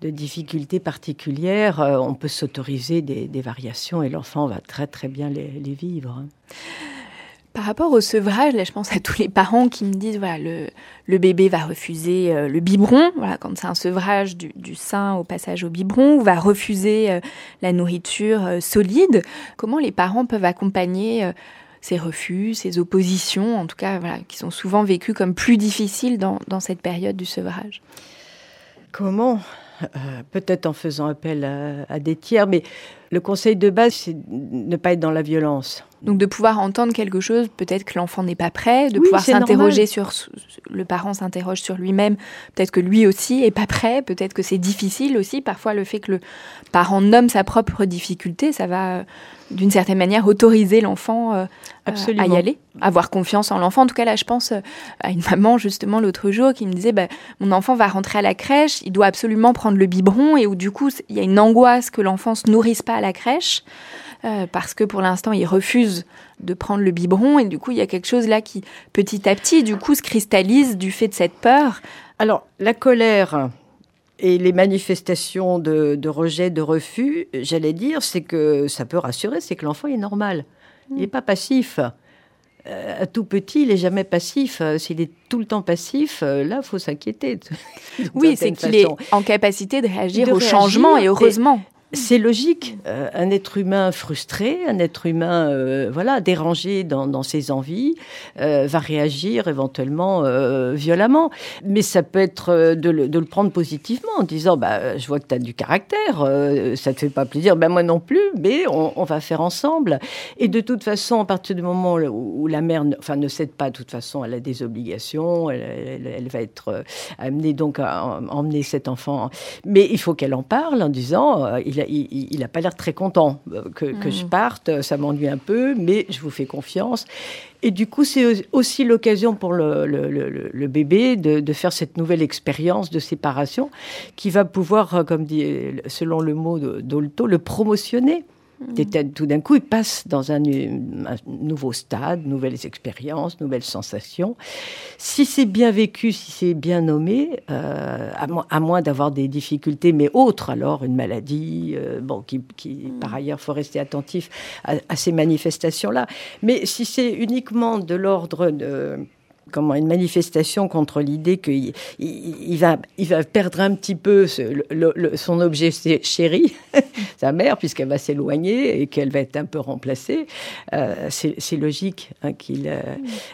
difficultés particulières, euh, on peut s'autoriser des, variations et l'enfant va très très bien les, vivre. Par rapport au sevrage, là, je pense à tous les parents qui me disent voilà, le, bébé va refuser euh, le biberon, voilà, quand c'est un sevrage du, sein au passage au biberon, ou va refuser euh, la nourriture solide. Comment les parents peuvent accompagner ces refus, ces oppositions, en tout cas, voilà, qui sont souvent vécues comme plus difficiles dans, cette période du sevrage. Comment? Euh, Peut-être en faisant appel à des tiers, mais le conseil de base, c'est de ne pas être dans la violence. Donc de pouvoir entendre quelque chose, peut-être que l'enfant n'est pas prêt, de Oui, pouvoir s'interroger sur le parent s'interroge sur lui-même, peut-être que lui aussi est pas prêt, peut-être que c'est difficile aussi. Parfois le fait que le parent nomme sa propre difficulté, ça va euh, d'une certaine manière autoriser l'enfant euh, Absolument. à y aller, avoir confiance en l'enfant. En tout cas là, je pense euh, à une maman justement l'autre jour qui me disait bah, mon enfant va rentrer à la crèche, il doit absolument prendre le biberon et où du coup il y a une angoisse que l'enfant se nourrisse pas à la crèche euh, parce que pour l'instant il refuse de prendre le biberon et du coup il y a quelque chose là qui petit à petit du coup se cristallise du fait de cette peur. Alors, la colère et les manifestations de, de rejet, de refus, j'allais dire, c'est que ça peut rassurer, c'est que l'enfant est normal. Il n'est pas passif. Euh, à tout petit, il n'est jamais passif. Euh, S'il est tout le temps passif, euh, là, faut s'inquiéter. Oui, c'est qu'il est en capacité de réagir De au changement et heureusement. C'est logique. Euh, un être humain frustré, un être humain euh, voilà dérangé dans, ses envies, euh, va réagir éventuellement violemment. Mais ça peut être de le, prendre positivement en disant bah, Je vois que tu as du caractère, ça te fait pas plaisir, ben moi non plus, mais on, va faire ensemble. Et de toute façon, à partir du moment où, la mère ne, enfin, ne cède pas, de toute façon, elle a des obligations, elle, elle- va être amenée donc à em- emmener cet enfant. Mais il faut qu'elle en parle en disant il, a, il, il a pas l'air très content euh, que, que je parte, euh, ça m'ennuie un peu, mais je vous fais confiance. Et du coup, c'est aussi l'occasion pour le, le- le- le bébé de, de faire cette nouvelle expérience de séparation qui va pouvoir, euh, comme dit, selon le mot d'Olto, le promotionner. Peut-être tout d'un coup, il passe dans un, un nouveau stade, nouvelles expériences, nouvelles sensations. Si c'est bien vécu, si c'est bien nommé, euh, à, mo- à moins d'avoir des difficultés, mais autres, alors une maladie, euh, bon, qui, qui par ailleurs, faut rester attentif à, à ces manifestations-là. Mais si c'est uniquement de l'ordre de comment une manifestation contre l'idée qu'il il, il va, il va perdre un petit peu ce- le- le- son objet ché- chéri, sa mère, puisqu'elle va s'éloigner et qu'elle va être un peu remplacée. Euh, c'est logique hein, qu'il. euh,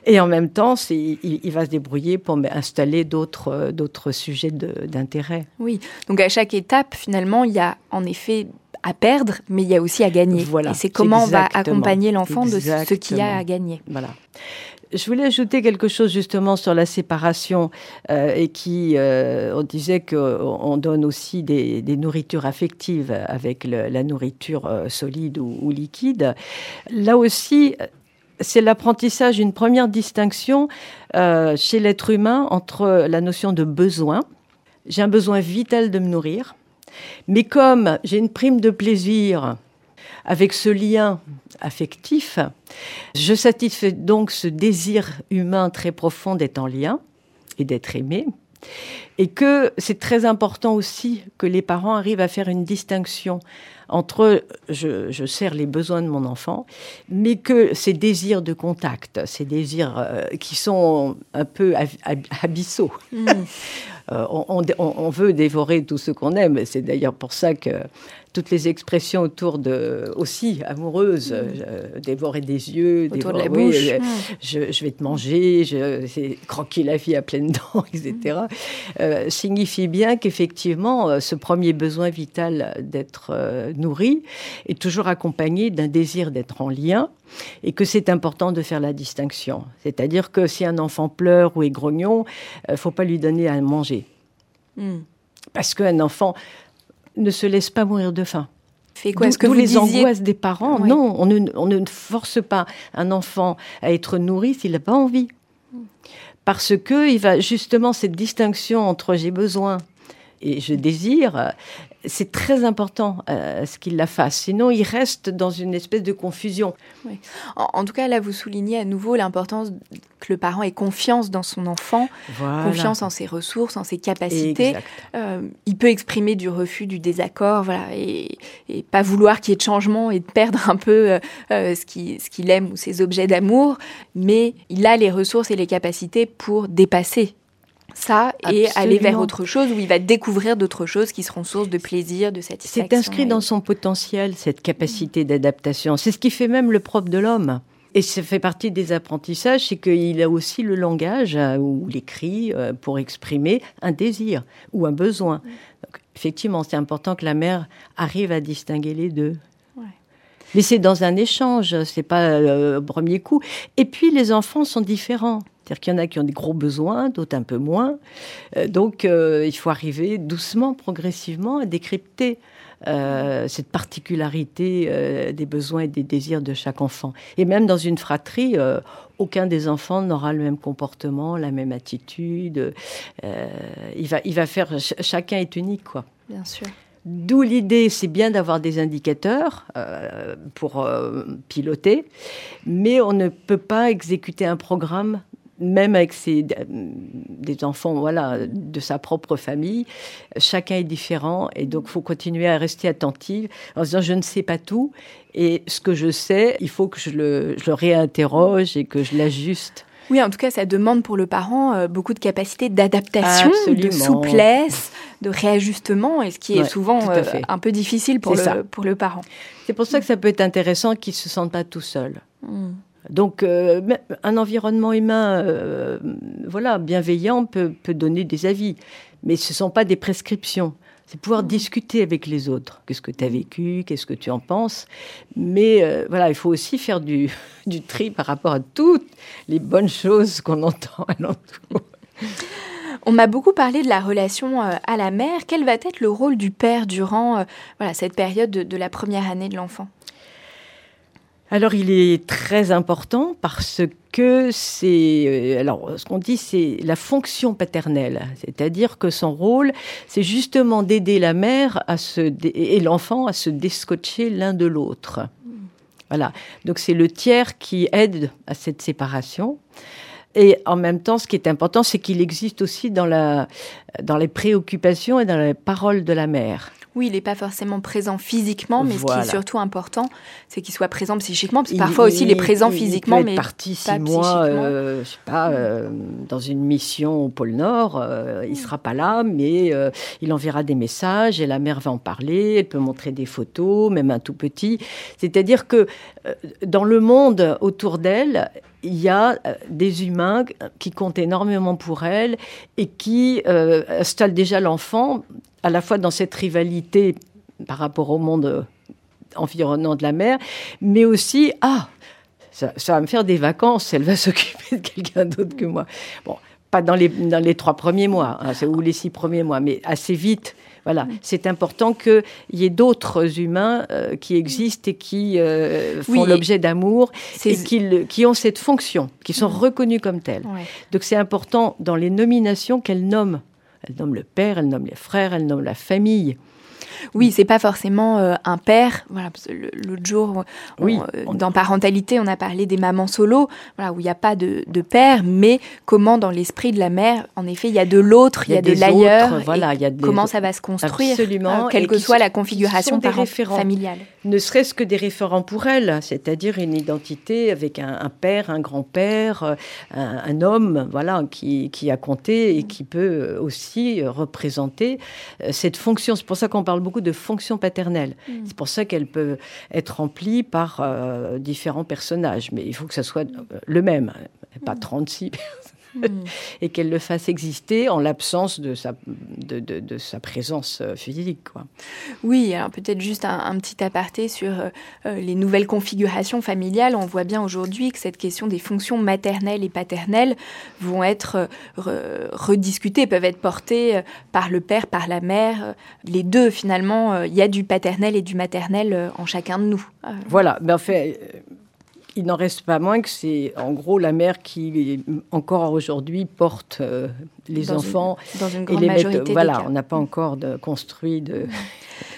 Et en même temps, il, il va se débrouiller pour installer d'autres euh, d'autres sujets d'intérêt. Oui. Donc à chaque étape, finalement, il y a en effet à perdre, mais il y a aussi à gagner. Voilà, et c'est comment on va accompagner l'enfant de ce qu'il y a à gagner. Voilà. Je voulais ajouter quelque chose justement sur la séparation euh, et qui, euh, on disait qu'on donne aussi des, nourritures affectives avec la nourriture euh, solide ou, liquide. Là aussi, c'est l'apprentissage, une première distinction chez l'être humain entre la notion de besoin. J'ai un besoin vital de me nourrir, mais comme j'ai une prime de plaisir avec ce lien affectif, je satisfais donc ce désir humain très profond d'être en lien et d'être aimé. Et que c'est très important aussi que les parents arrivent à faire une distinction entre je, je sers les besoins de mon enfant, mais que ces désirs de contact, ces désirs euh, qui sont un peu ab- ab- abyssaux, euh, on- on- on veut dévorer tout ce qu'on aime. C'est d'ailleurs pour ça que toutes les expressions autour de aussi amoureuses, euh, dévorer des yeux, Autour de la dévorer- oui, bouche. euh, Mm. je, je vais te manger, je, croquer la vie à pleines dents, etc., euh, signifie bien qu'effectivement, euh, ce premier besoin vital d'être nourri est toujours accompagné d'un désir d'être en lien et que c'est important de faire la distinction. C'est-à-dire que si un enfant pleure ou est grognon, il ne faut pas lui donner à manger. Mm. Parce qu'un enfant ne se laisse pas mourir de faim. Fait quoi D'où- Est-ce que vous les disiez angoisses des parents Oui. Non, on ne, on ne force pas un enfant à être nourri s'il n'a pas envie. parce que il va justement cette distinction entre j'ai besoin et je désire, c'est très important euh, ce qu'il la fasse. Sinon, il reste dans une espèce de confusion. En, tout cas, là, vous soulignez à nouveau l'importance que le parent ait confiance dans son enfant, confiance en ses ressources, en ses capacités. Euh, il peut exprimer du refus, du désaccord, voilà, et, pas vouloir qu'il y ait de changement et de perdre un peu euh, ce qu'il aime ou ses objets d'amour, mais il a les ressources et les capacités pour dépasser ça et aller vers autre chose où il va découvrir d'autres choses qui seront source de plaisir, de satisfaction. C'est inscrit dans son potentiel, cette capacité d'adaptation. C'est ce qui fait même le propre de l'homme. Et ça fait partie des apprentissages, c'est qu'il a aussi le langage euh, ou l'écrit euh, pour exprimer un désir ou un besoin. Donc, effectivement, c'est important que la mère arrive à distinguer les deux. Mais c'est dans un échange, c'est pas le premier coup. Et puis les enfants sont différents. C'est-à-dire qu'il y en a qui ont des gros besoins, d'autres un peu moins. Euh, donc, euh, il faut arriver doucement, progressivement à décrypter euh, cette particularité des besoins et des désirs de chaque enfant. Et même dans une fratrie, aucun des enfants n'aura le même comportement, la même attitude. il, va, il va faire. chacun est unique, quoi. Bien sûr. D'où l'idée, c'est bien d'avoir des indicateurs pour piloter, mais on ne peut pas exécuter un programme même avec ses, des enfants voilà, de sa propre famille, chacun est différent et donc il faut continuer à rester attentive en disant je ne sais pas tout et ce que je sais, il faut que je le, je le réinterroge et que je l'ajuste. Oui, en tout cas, ça demande pour le parent euh, beaucoup de capacité d'adaptation, de souplesse, de réajustement, et ce qui est souvent euh, un peu difficile pour, le, pour le parent. C'est pour ça que ça peut être intéressant qu'il ne se sente pas tout seul. Hmm. Donc, euh, un environnement humain, euh, voilà, bienveillant peut, donner des avis, mais ce ne sont pas des prescriptions. C'est pouvoir discuter avec les autres. Qu'est-ce que tu as vécu? Qu'est-ce que tu en penses? Mais euh, voilà, il faut aussi faire du, du, tri par rapport à toutes les bonnes choses qu'on entend alentour. On m'a beaucoup parlé de la relation à la mère. Quel va être le rôle du père durant voilà, cette période de la première année de l'enfant? Alors il est très important parce que c'est euh, alors ce qu'on dit c'est la fonction paternelle, c'est-à-dire que son rôle c'est justement d'aider la mère à se et l'enfant à se descotcher l'un de l'autre. Voilà. Donc c'est le tiers qui aide à cette séparation. Et en même temps, ce qui est important, c'est qu'il existe aussi dans, la, dans les préoccupations et dans les paroles de la mère. Oui, il n'est pas forcément présent physiquement, mais ce qui est surtout important, c'est qu'il soit présent psychiquement. Parce que parfois aussi, il est présent physiquement, il peut être parti six mois, euh, je sais pas, euh, dans une mission au pôle Nord. Euh, il sera pas là, mais il enverra des messages et la mère va en parler. Elle peut montrer des photos, même un tout petit. C'est-à-dire que dans le monde autour d'elle, il y a des humains qui comptent énormément pour elle et qui installent déjà l'enfant à la fois dans cette rivalité par rapport au monde euh, environnant de la mer, mais aussi, ah, ça, va me faire des vacances, elle va s'occuper de quelqu'un d'autre que moi. Bon, pas dans les, dans les trois premiers mois, hein, ou les six premiers mois, mais assez vite. Voilà, c'est important qu'il y ait d'autres humains euh, qui existent et qui euh, font l'objet d'amour et qui, qui, ont cette fonction, qui sont reconnus comme tels. Donc c'est important dans les nominations qu'elle nomme elle nomme le père, elle nomme les frères, elle nomme la famille. Oui, c'est pas forcément euh, un père. Voilà, l'autre jour, oui, euh, dans parentalité, on a parlé des mamans solo, voilà, où il n'y a pas de, père, mais comment dans l'esprit de la mère, en effet, il y a de l'autre, il y, a de l'ailleurs. Voilà, il y a comment ça va se construire, absolument, euh, quelle que soit la configuration familiale. Ne serait-ce que des référents pour elle, c'est-à-dire une identité avec un, père, un grand-père, un, homme, voilà, qui, qui a compté et qui peut aussi représenter cette fonction. C'est pour ça qu'on parle beaucoup de fonction paternelle. Mm. C'est pour ça qu'elle peut être remplie par euh, différents personnages. Mais il faut que ça soit euh, le même, pas 36 mm. personnes. Et qu'elle le fasse exister en l'absence de sa, de, de, sa présence euh, physique. Quoi. Oui, alors peut-être juste un, petit aparté sur euh, euh, les nouvelles configurations familiales. On voit bien aujourd'hui que cette question des fonctions maternelles et paternelles vont être rediscutées, peuvent être portées par le père, par la mère. Les deux, finalement, il y a du paternel et du maternel en chacun de nous. Voilà, mais en fait il n'en reste pas moins que c'est en gros la mère qui, encore aujourd'hui, porte euh, les Dans une- enfants. dans une et grande les met- majorité des Voilà, cas. on n'a pas encore de, construit de.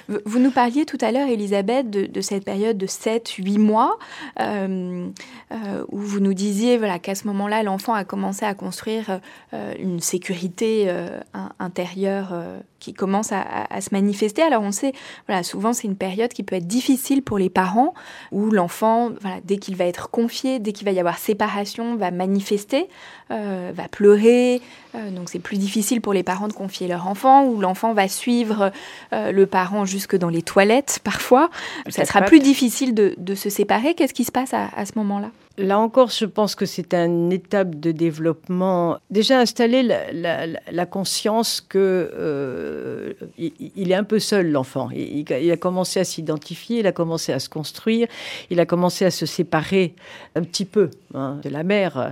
Vous- nous parliez tout à l'heure, Elisabeth, de, cette période de 7-8 mois, euh, euh, où vous nous disiez voilà, qu'à ce moment-là, l'enfant a commencé à construire euh, une sécurité in- intérieure qui commence à, à- à se manifester. Alors on sait, voilà, souvent c'est une période qui peut être difficile pour les parents, où l'enfant, voilà, dès qu'il va être confié, dès qu'il va y avoir séparation, va manifester, euh, va pleurer. Euh, donc c'est plus difficile pour les parents de confier leur enfant, où l'enfant va suivre euh, le parent jusque dans les toilettes parfois. Ça sera plus difficile de, de se séparer. Qu'est-ce qui se passe à, à ce moment-là? Là encore, je pense que c'est une étape de développement. Déjà installer la, la- la- la conscience que euh, il, il est un peu seul, l'enfant. Il a commencé à s'identifier, il a commencé à se construire, il a commencé à se séparer un petit peu hein, de la mère.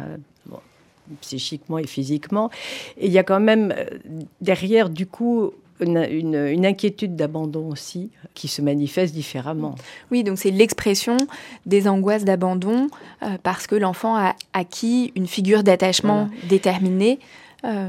Psychiquement et physiquement. Et il y a quand même euh, derrière, du coup, une, une- une inquiétude d'abandon aussi qui se manifeste différemment. Oui, donc c'est l'expression des angoisses d'abandon euh, parce que l'enfant a acquis une figure d'attachement déterminée. Euh,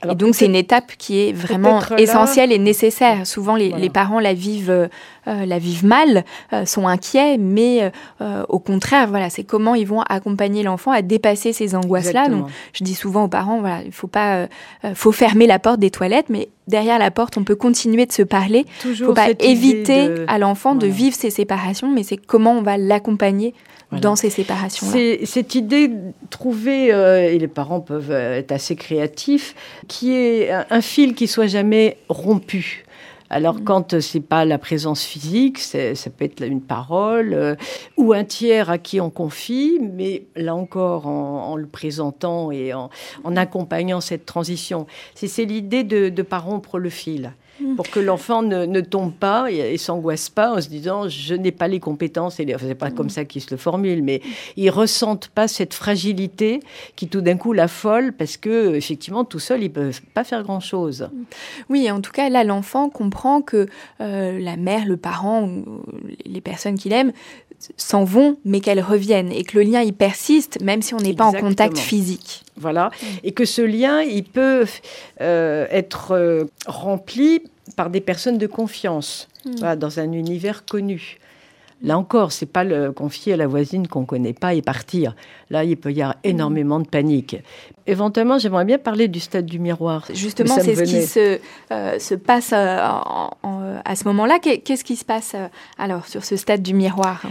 Alors et donc c'est une étape qui est vraiment là- essentielle et nécessaire. Souvent les, Voilà. les parents la vivent, euh, la vivent mal, euh, sont inquiets, mais euh, au contraire, voilà, c'est comment ils vont accompagner l'enfant à dépasser ces angoisses-là. Donc je dis souvent aux parents, voilà, il faut pas, faut fermer la porte des toilettes, mais derrière la porte, on peut continuer de se parler. Il faut pas éviter de- à l'enfant de vivre ces séparations, mais c'est comment on va l'accompagner Voilà. dans ces séparations-là. C'est cette idée de trouver, euh, et les parents peuvent être assez créatifs, qui est un, un fil qui soit jamais rompu. Alors Mm. quand euh, c'est pas la présence physique, ça peut être une parole euh, ou un tiers à qui on confie, mais là encore en, en le présentant et en, en accompagnant cette transition. C'est c'est l'idée de ne pas rompre le fil. Mm. Pour que l'enfant ne, ne tombe pas et, et s'angoisse pas en se disant je n'ai pas les compétences. Et les- enfin, c'est pas comme ça qu'ils se le formulent, mais ils ressentent pas cette fragilité qui tout d'un coup l'affole parce que effectivement tout seul ils peuvent pas faire grand chose. Oui, en tout cas, là, l'enfant comprend que euh, la mère, le parent, ou les personnes qu'il aime s'en vont, mais qu'elles reviennent, et que le lien, il persiste, même si on n'est pas en contact physique. Voilà. Et que ce lien, il peut euh, être euh, rempli par des personnes de confiance, voilà, dans un univers connu. Là encore, c'est pas le confier à la voisine qu'on connaît pas et partir. Là, il peut y avoir énormément de panique. Éventuellement, j'aimerais bien parler du stade du miroir. Justement, c'est ce qui se, euh, se passe euh, en- en- à ce moment-là. Qu'est- Qu'est-ce qui se passe euh, alors sur ce stade du miroir?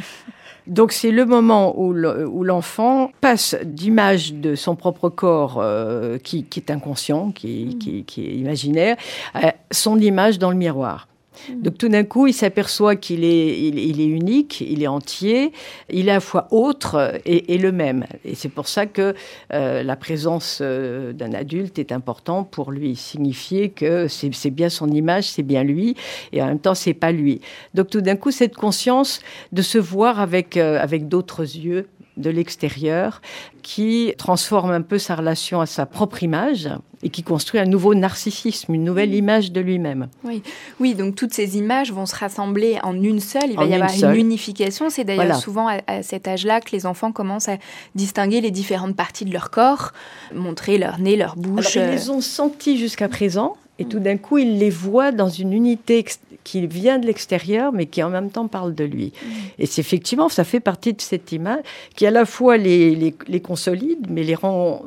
Donc c'est le moment où le- où l'enfant passe d'image de son propre corps euh, qui, qui est inconscient, qui, qui- qui est imaginaire, à son image dans le miroir. Donc tout d'un coup, il s'aperçoit qu'il est, il, est unique, il est entier, il est à la fois autre et, le même. Et c'est pour ça que euh, la présence euh, d'un adulte est importante pour lui signifier que c'est c'est bien son image, c'est bien lui, et en même temps, c'est pas lui. Donc tout d'un coup, cette conscience de se voir avec, euh, avec d'autres yeux de l'extérieur qui transforme un peu sa relation à sa propre image et qui construit un nouveau narcissisme, une nouvelle image de lui-même. Oui. oui, donc toutes ces images vont se rassembler en une seule. Il va En y une avoir seule. une unification. C'est d'ailleurs Voilà. souvent à, à cet âge-là que les enfants commencent à distinguer les différentes parties de leur corps, montrer leur nez, leur bouche. Alors, ils euh, les ont sentis jusqu'à présent, et tout d'un coup, il les voit dans une unité qui vient de l'extérieur, mais qui en même temps parle de lui. Et c'est effectivement, ça fait partie de cette image qui à la fois les, les, les consolide, mais les rend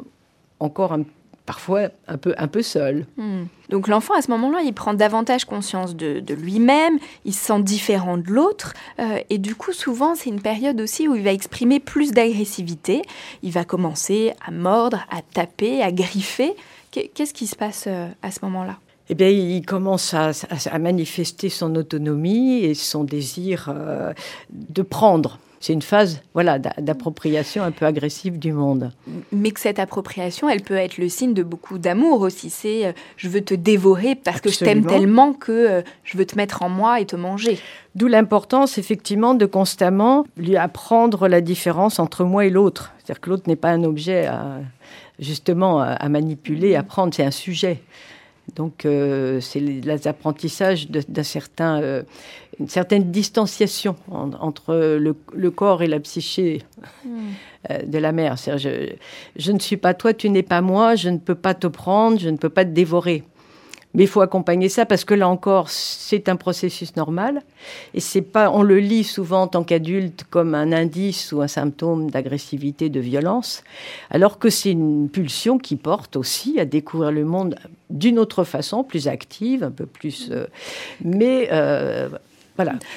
encore un- parfois un peu, un peu seuls. Hmm. Donc l'enfant, à ce moment-là, il prend davantage conscience de, de lui-même, il se sent différent de l'autre, euh, et du coup, souvent, c'est une période aussi où il va exprimer plus d'agressivité, il va commencer à mordre, à taper, à griffer. Qu'est- Qu'est-ce qui se passe euh, à ce moment-là? Eh bien, il commence à, manifester son autonomie et son désir euh, de prendre. C'est une phase voilà, d'a- d'appropriation un peu agressive du monde. Mais que cette appropriation, elle peut être le signe de beaucoup d'amour aussi. C'est euh, je veux te dévorer parce que je t'aime tellement que euh, je veux te mettre en moi et te manger. D'où l'importance, effectivement, de constamment lui apprendre la différence entre moi et l'autre. C'est-à-dire que l'autre n'est pas un objet à, justement à manipuler, à prendre, c'est un sujet. Donc, euh, c'est les apprentissages d'un certain, euh, une certaine distanciation entre le, corps et la psyché hmm. de la mère. Je, je ne suis pas toi, tu n'es pas moi, je ne peux pas te prendre, je ne peux pas te dévorer. Mais il faut accompagner ça parce que là encore, c'est un processus normal. Et c'est pas, on le lit souvent en tant qu'adulte comme un indice ou un symptôme d'agressivité, de violence, alors que c'est une pulsion qui porte aussi à découvrir le monde d'une autre façon, plus active, un peu plus. Euh, mais euh,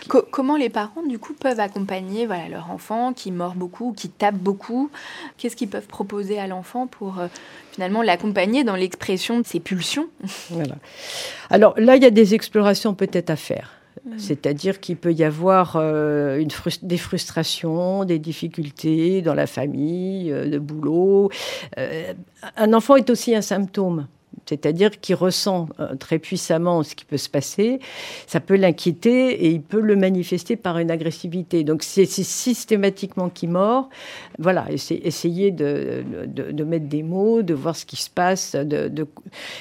comment les parents, du coup, peuvent accompagner voilà, leur enfant qui mord beaucoup, qui tape beaucoup? Qu'est-ce qu'ils peuvent proposer à l'enfant pour euh, finalement l'accompagner dans l'expression de ses pulsions? Alors là, il y a des explorations peut-être à faire. Hmm. C'est-à-dire qu'il peut y avoir euh, une des frustrations, des difficultés dans la famille, de euh, boulot. un enfant est aussi un symptôme c'est-à-dire qu'il ressent euh, très puissamment ce qui peut se passer, ça peut l'inquiéter et il peut le manifester par une agressivité. Donc c'est systématiquement qui mord. Voilà, essayer de, de, mettre des mots, de voir ce qui se passe, de,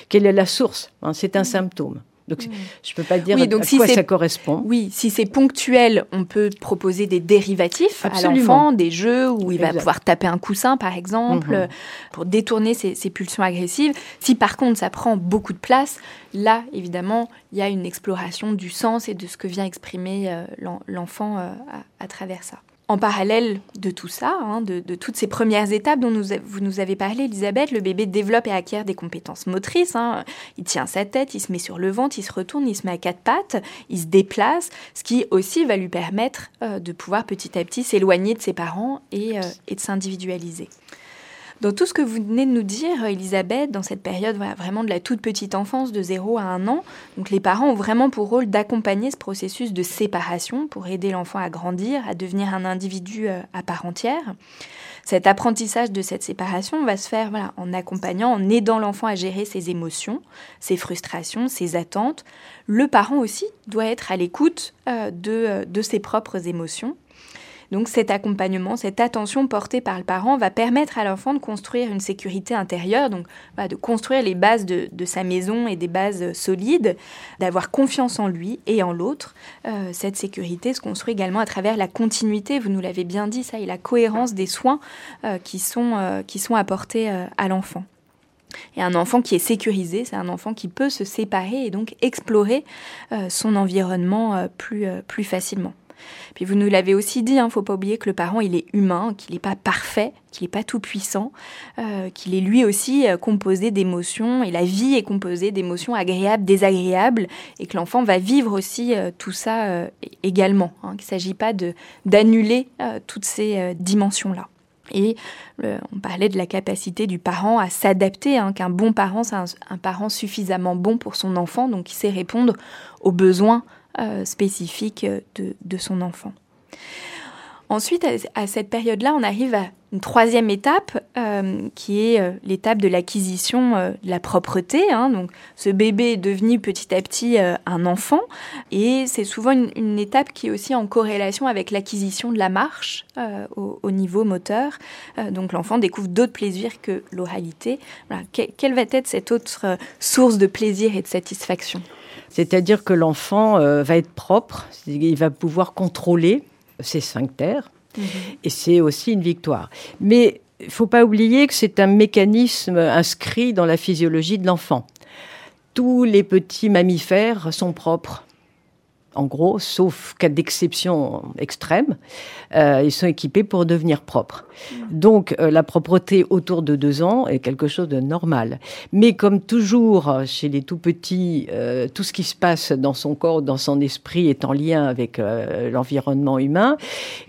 quelle est la source. Hein, c'est un mmh. symptôme. Donc, mm. je ne peux pas dire à quoi ça correspond. Oui, si c'est ponctuel, on peut proposer des dérivatifs à l'enfant, des jeux où il va pouvoir taper un coussin, par exemple, mm-hmm. pour détourner ses, pulsions agressives. Si par contre, ça prend beaucoup de place, là, évidemment, il y a une exploration du sens et de ce que vient exprimer euh, l'enfant euh, à travers ça en parallèle de tout ça, hein, de, toutes ces premières étapes dont vous nous avez parlé, Elisabeth, le bébé développe et acquiert des compétences motrices. Hein. Il tient sa tête, il se met sur le ventre, il se retourne, il se met à quatre pattes, il se déplace, ce qui aussi va lui permettre euh, de pouvoir petit à petit s'éloigner de ses parents et euh, de s'individualiser. Dans tout ce que vous venez de nous dire, Elisabeth, dans cette période vraiment de la toute petite enfance, de 0 à 1 an, donc les parents ont vraiment pour rôle d'accompagner ce processus de séparation pour aider l'enfant à grandir, à devenir un individu euh, à part entière. Cet apprentissage de cette séparation va se faire voilà, en accompagnant, en aidant l'enfant à gérer ses émotions, ses frustrations, ses attentes. Le parent aussi doit être à l'écoute euh, de, euh, de ses propres émotions donc cet accompagnement, cette attention portée par le parent va permettre à l'enfant de construire une sécurité intérieure, donc de construire les bases de, sa maison et des bases solides, d'avoir confiance en lui et en l'autre. Euh, cette sécurité se construit également à travers la continuité, vous nous l'avez bien dit, ça, et la cohérence des soins euh, qui, sont, euh, apportés à l'enfant. Et un enfant qui est sécurisé, c'est un enfant qui peut se séparer et donc explorer son environnement plus facilement. Puis vous nous l'avez aussi dit, il hein, ne faut pas oublier que le parent, il est humain, qu'il n'est pas parfait, qu'il n'est pas tout puissant, euh, qu'il est lui aussi euh, composé d'émotions, et la vie est composée d'émotions agréables, désagréables, et que l'enfant va vivre aussi euh, tout ça également. Hein, qu'il ne s'agit pas d'annuler toutes ces dimensions-là. Et on parlait de la capacité du parent à s'adapter, hein, qu'un bon parent, c'est un, parent suffisamment bon pour son enfant, donc qui sait répondre aux besoins euh, spécifique de, son enfant. Ensuite, à, cette période-là, on arrive à une troisième étape, euh, qui est euh, l'étape de l'acquisition de la propreté. Hein. Donc, ce bébé est devenu petit à petit un enfant, et c'est souvent une, étape qui est aussi en corrélation avec l'acquisition de la marche au, au, niveau moteur. donc, l'enfant découvre d'autres plaisirs que l'oralité. Quelle va être cette autre source de plaisir et de satisfaction? C'est-à-dire que l'enfant euh, va être propre, il va pouvoir contrôler ses sphincters, mhm. et c'est aussi une victoire. Mais il ne faut pas oublier que c'est un mécanisme inscrit dans la physiologie de l'enfant. Tous les petits mammifères sont propres en gros, sauf cas d'exception extrême, euh, ils sont équipés pour devenir propres. Donc euh, la propreté autour de deux ans est quelque chose de normal. Mais comme toujours chez les tout petits, euh, tout ce qui se passe dans son corps, dans son esprit est en lien avec l'environnement humain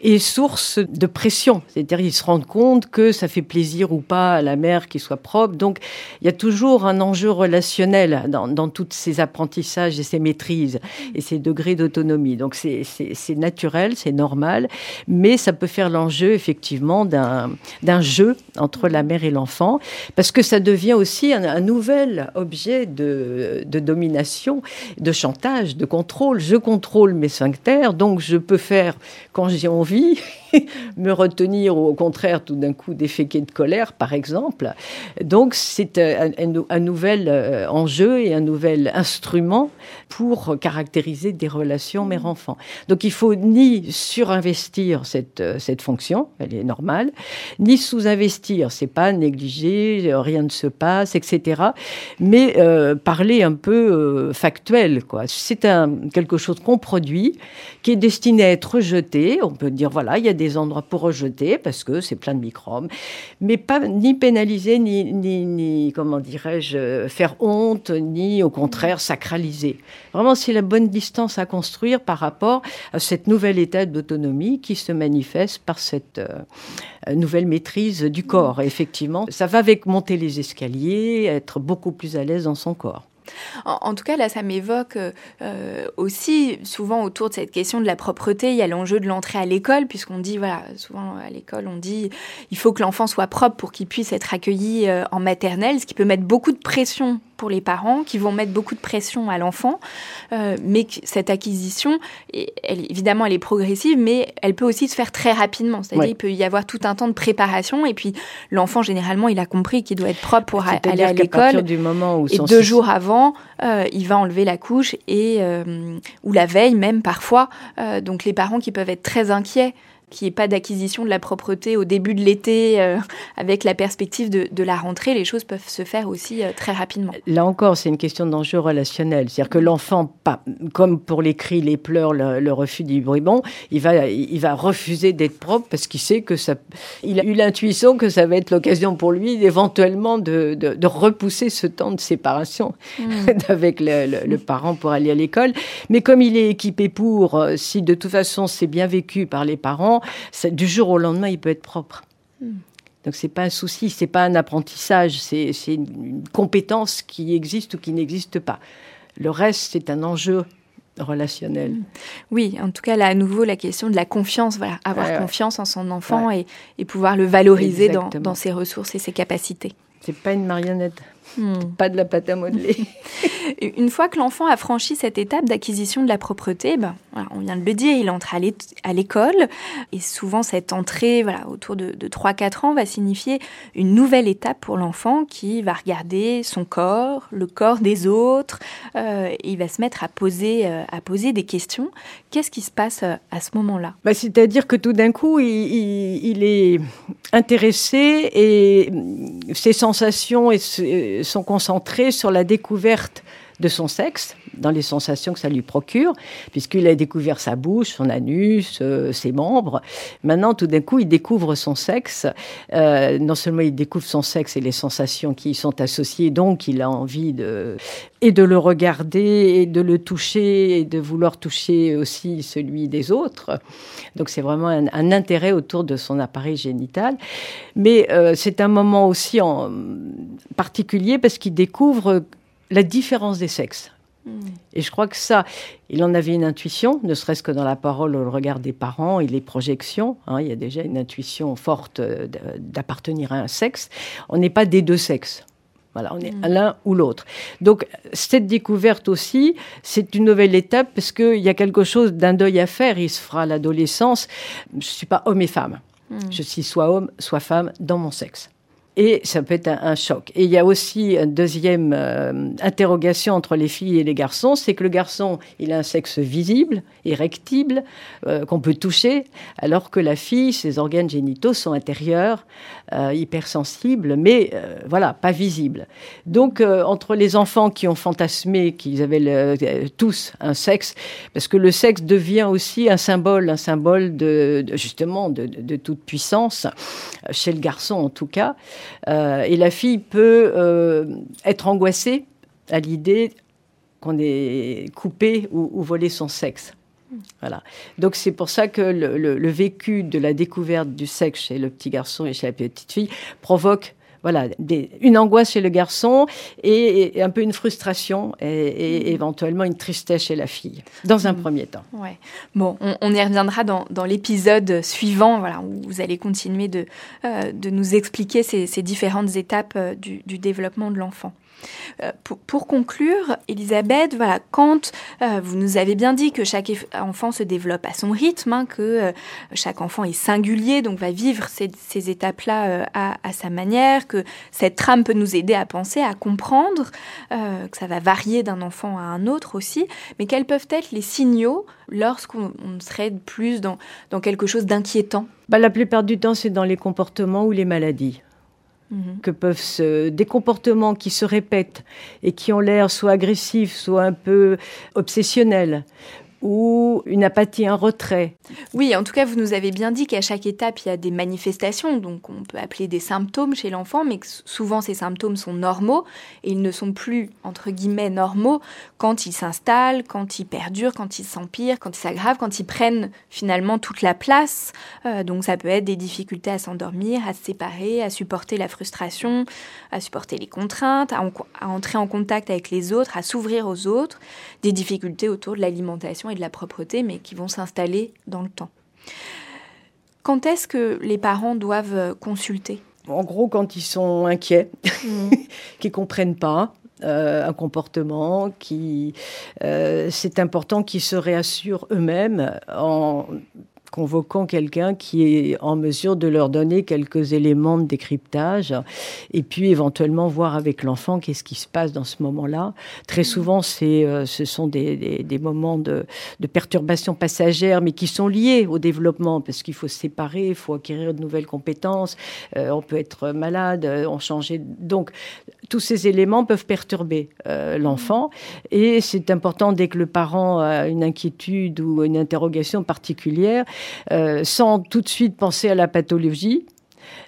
et source de pression. C'est-à-dire ils se rendent compte que ça fait plaisir ou pas à la mère qu'il soit propre. Donc il y a toujours un enjeu relationnel dans, dans tous ces apprentissages et ces maîtrises et ces degrés d'autonomie. Donc c'est naturel, c'est normal, mais ça peut faire l'enjeu effectivement d'un jeu entre la mère et l'enfant, parce que ça devient aussi un, nouvel objet de, de, domination, de chantage, de contrôle. Je contrôle mes sphincters, donc je peux faire quand j'ai envie me retenir ou au contraire tout d'un coup déféquer de colère, par exemple. Donc c'est un, un, nouvel euh, enjeu et un nouvel instrument pour caractériser des relations mère-enfant. Donc il faut ni surinvestir cette, euh, cette fonction, elle est normale, ni sous-investir, c'est pas négliger, rien ne se passe, etc. Mais euh, parler un peu factuel, quoi. C'est quelque chose qu'on produit, qui est destiné à être rejeté. On peut dire, voilà, il y a des endroits pour rejeter parce que c'est plein de microbes, mais pas ni pénaliser, ni, ni, ni comment dirais-je, faire honte, ni au contraire sacraliser. Vraiment, c'est la bonne distance à construire par rapport à cette nouvelle état d'autonomie qui se manifeste par cette euh, nouvelle maîtrise du corps. Effectivement, ça va avec monter les escaliers, être beaucoup plus à l'aise dans son corps. En, tout cas, là, ça m'évoque euh, aussi souvent autour de cette question de la propreté. Il y a l'enjeu de l'entrée à l'école, puisqu'on dit, voilà, souvent à l'école, on dit, il faut que l'enfant soit propre pour qu'il puisse être accueilli euh, en maternelle, ce qui peut mettre beaucoup de pression pour les parents, qui vont mettre beaucoup de pression à l'enfant. Euh, mais cette acquisition, elle, évidemment, elle est progressive, mais elle peut aussi se faire très rapidement. C'est-à-dire, il peut y avoir tout un temps de préparation, et puis l'enfant, généralement, il a compris qu'il doit être propre pour aller à l'école. du moment où et deux jours avant, euh, il va enlever la couche et euh, ou la veille même parfois. donc les parents qui peuvent être très inquiets qu'il n'y ait pas d'acquisition de la propreté au début de l'été, euh, avec la perspective de, la rentrée, les choses peuvent se faire aussi euh, très rapidement. Là encore, c'est une question d'enjeu relationnel. C'est-à-dire que l'enfant, comme pour les cris, les pleurs, le, refus du bribon, il va, il va refuser d'être propre parce qu'il sait que ça. Il a eu l'intuition que ça va être l'occasion pour lui éventuellement de, de, repousser ce temps de séparation hmm. avec le, le, parent pour aller à l'école. Mais comme il est équipé pour, euh, si de toute façon c'est bien vécu par les parents, du jour au lendemain, il peut être propre. Donc, hmm. Donc c'est pas un souci, c'est pas un apprentissage, c'est une compétence qui existe ou qui n'existe pas. Le reste, c'est un enjeu relationnel. Hmm. Oui, en tout cas, là, à nouveau, la question de la confiance, voilà, avoir confiance en son enfant et, pouvoir le valoriser dans, dans, ses ressources et ses capacités. C'est pas une marionnette. Hmm. Pas de la pâte à modeler. Une fois que l'enfant a franchi cette étape d'acquisition de la propreté, ben, on vient de le dire, il entre à l'école. Et souvent, cette entrée voilà, autour de, 3-4 ans va signifier une nouvelle étape pour l'enfant qui va regarder son corps, le corps des autres. Euh, et il va se mettre à poser, euh, à poser des questions. Qu'est-ce qui se passe euh, à ce moment-là? Bah, C'est-à-dire que tout d'un coup, il, il, est intéressé et ses sensations et sont concentrés sur la découverte de son sexe, dans les sensations que ça lui procure, puisqu'il a découvert sa bouche, son anus, euh, ses membres. Maintenant, tout d'un coup, il découvre son sexe. Euh, non seulement il découvre son sexe et les sensations qui y sont associées, donc il a envie de et de le regarder et de le toucher et de vouloir toucher aussi celui des autres. Donc c'est vraiment un, intérêt autour de son appareil génital. Mais euh, c'est un moment aussi en particulier parce qu'il découvre la différence des sexes. Et je crois que ça, il en avait une intuition, ne serait-ce que dans la parole le regard des parents et les projections. Hein, il y a déjà une intuition forte euh, d'appartenir à un sexe. On n'est pas des deux sexes. Voilà, on est hmm. l'un ou l'autre. Donc, cette découverte aussi, c'est une nouvelle étape parce qu'il y a quelque chose d'un deuil à faire. Il se fera à l'adolescence. Je ne suis pas homme et femme. Hmm. Je suis soit homme, soit femme dans mon sexe et ça peut être un, choc. Et il y a aussi une deuxième euh, interrogation entre les filles et les garçons, c'est que le garçon, il a un sexe visible, érectible, euh, qu'on peut toucher, alors que la fille, ses organes génitaux sont intérieurs, euh, hypersensibles, mais voilà, pas visibles. Donc, entre les enfants qui ont fantasmé qu'ils avaient tous un sexe, parce que le sexe devient aussi un symbole, un symbole de, justement de, de, toute puissance, chez le garçon en tout cas. Euh, et la fille peut euh, être angoissée à l'idée qu'on ait coupé ou, volé son sexe. Voilà. Donc c'est pour ça que le, vécu de la découverte du sexe chez le petit garçon et chez la petite fille provoque voilà, une angoisse chez le garçon et, un peu une frustration et, mm. éventuellement une tristesse chez la fille, dans un mm. premier temps. Ouais. Bon, on, y reviendra dans, l'épisode suivant, voilà, où vous allez continuer de, euh, de nous expliquer ces, différentes étapes euh, du, du développement de l'enfant. Euh, pour, conclure, Elisabeth, voilà, quand euh, vous nous avez bien dit que chaque enfant se développe à son rythme, hein, que euh, chaque enfant est singulier, donc va vivre ces, étapes-là à, sa manière, que cette trame peut nous aider à penser, à comprendre, que ça va varier d'un enfant à un autre aussi, mais quels peuvent être les signaux lorsqu'on serait plus dans, dans quelque chose d'inquiétant? Bah, La plupart du temps, c'est dans les comportements ou les maladies. Mhm. que peuvent se, des comportements qui se répètent et qui ont l'air soit agressifs, soit un peu obsessionnels, ou une apathie, un retrait. Oui, en tout cas, vous nous avez bien dit qu'à chaque étape, il y a des manifestations, donc on peut appeler des symptômes chez l'enfant, mais que souvent ces symptômes sont normaux et ils ne sont plus, entre guillemets, normaux quand ils s'installent, quand ils perdurent, quand ils s'empirent, quand ils s'aggravent, quand ils prennent finalement toute la place. Euh, donc ça peut être des difficultés à s'endormir, à se séparer, à supporter la frustration, à supporter les contraintes, à, à entrer en contact avec les autres, à s'ouvrir aux autres, des difficultés autour de l'alimentation de la propreté, mais qui vont s'installer dans le temps. Quand est-ce que les parents doivent consulter? En gros, quand ils sont inquiets, mmh. qu'ils ne comprennent pas, euh, un comportement qui euh, c'est important qu'ils se réassurent eux-mêmes en convoquant quelqu'un qui est en mesure de leur donner quelques éléments de décryptage et puis éventuellement voir avec l'enfant qu'est-ce qui se passe dans ce moment-là. Très souvent, c'est, euh, ce sont des, des, moments de, de, perturbation passagère, mais qui sont liés au développement parce qu'il faut se séparer, il faut acquérir de nouvelles compétences, euh, on peut être malade, euh, on change. Donc, tous ces éléments peuvent perturber l'enfant et c'est important dès que le parent a une inquiétude ou une interrogation particulière, sans tout de suite penser à la pathologie,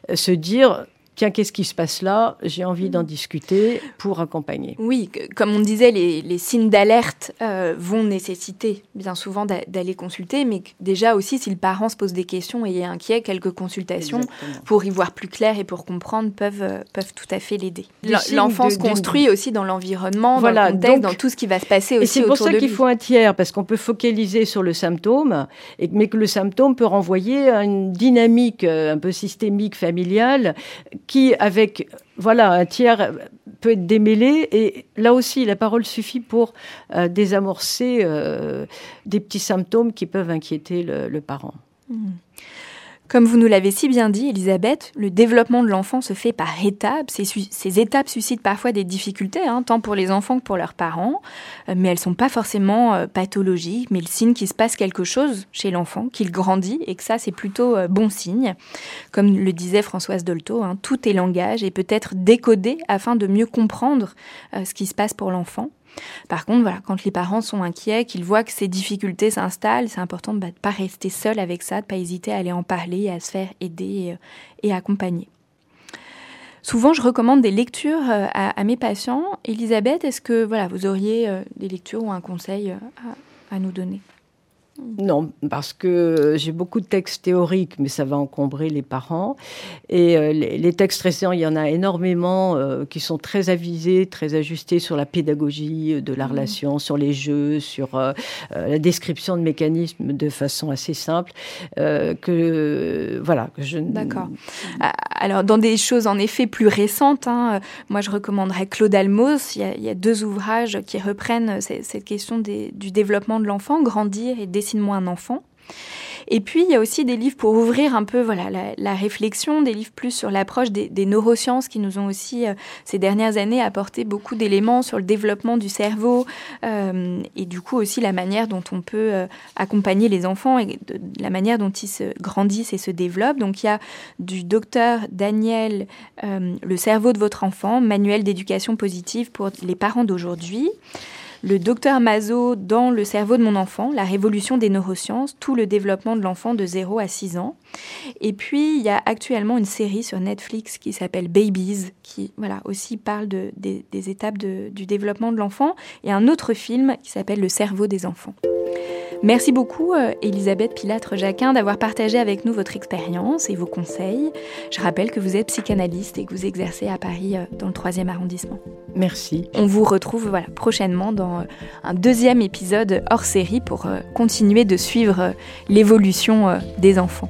euh, se dire tiens, qu'est-ce qui se passe là? J'ai envie d'en discuter pour accompagner. Oui, comme on disait, les, signes d'alerte euh, vont nécessiter bien souvent d'aller consulter, mais déjà aussi, si le parent se pose des questions et est inquiet, quelques consultations pour y voir plus clair et pour comprendre peuvent, euh, peuvent tout à fait l'aider. L'enfant se construit aussi dans l'environnement, dans le contexte, dans tout ce qui va se passer aussi lui. C'est pour ça qu'il faut un tiers, parce qu'on peut focaliser sur le symptôme, et, mais que le symptôme peut renvoyer à une dynamique euh, un peu systémique, familiale, qui, avec voilà, un tiers peut être démêlé. Et là aussi, la parole suffit pour euh, désamorcer euh, des petits symptômes qui peuvent inquiéter le, parent. Mmh. Comme vous nous l'avez si bien dit, Elisabeth, le développement de l'enfant se fait par étapes. Ces, étapes suscitent parfois des difficultés, hein, tant pour les enfants que pour leurs parents, euh, mais elles ne sont pas forcément euh, pathologiques, mais le signe qu'il se passe quelque chose chez l'enfant, qu'il grandit, et que ça, c'est plutôt euh, bon signe. Comme le disait Françoise Dolto, hein, tout est langage et peut être décodé afin de mieux comprendre ce qui se passe pour l'enfant. Par contre, voilà, quand les parents sont inquiets, qu'ils voient que ces difficultés s'installent, c'est important de ne pas rester seul avec ça, de ne pas hésiter à aller en parler, à se faire aider et, euh, accompagner. Souvent, je recommande des lectures euh, à, mes patients. Elisabeth, est-ce que voilà, vous auriez euh, des lectures ou un conseil à nous donner? Non, parce que j'ai beaucoup de textes théoriques, mais ça va encombrer les parents. Et euh, les, textes récents, il y en a énormément euh, qui sont très avisés, très ajustés sur la pédagogie de la mmh. relation, sur les jeux, sur euh, la description de mécanismes de façon assez simple. que voilà, que je. D'accord. Alors, dans des choses en effet plus récentes, hein, moi je recommanderais Claude Almos. Il y a, deux ouvrages qui reprennent cette question du développement de l'enfant, grandir et Dessine-moi un enfant. Et puis, il y a aussi des livres pour ouvrir un peu voilà, la, réflexion, des livres plus sur l'approche des, neurosciences qui nous ont aussi, euh, ces dernières années, apporté beaucoup d'éléments sur le développement du cerveau euh, et du coup aussi la manière dont on peut euh, accompagner les enfants et la manière dont ils se grandissent et se développent. Donc, il y a du docteur Daniel, Le cerveau de votre enfant, manuel d'éducation positive pour les parents d'aujourd'hui le docteur Mazot dans Le cerveau de mon enfant, la révolution des neurosciences, tout le développement de l'enfant de 0 à 6 ans. Et puis, il y a actuellement une série sur Netflix qui s'appelle Babies, qui voilà, aussi parle de, des, étapes du développement de l'enfant, et un autre film qui s'appelle Le cerveau des enfants. Merci beaucoup, euh, Elisabeth Pilatre-Jacquin, d'avoir partagé avec nous votre expérience et vos conseils. Je rappelle que vous êtes psychanalyste et que vous exercez à Paris euh, dans le 3e arrondissement. Merci. On vous retrouve voilà, prochainement dans euh, un deuxième épisode hors série pour continuer de suivre l'évolution des enfants.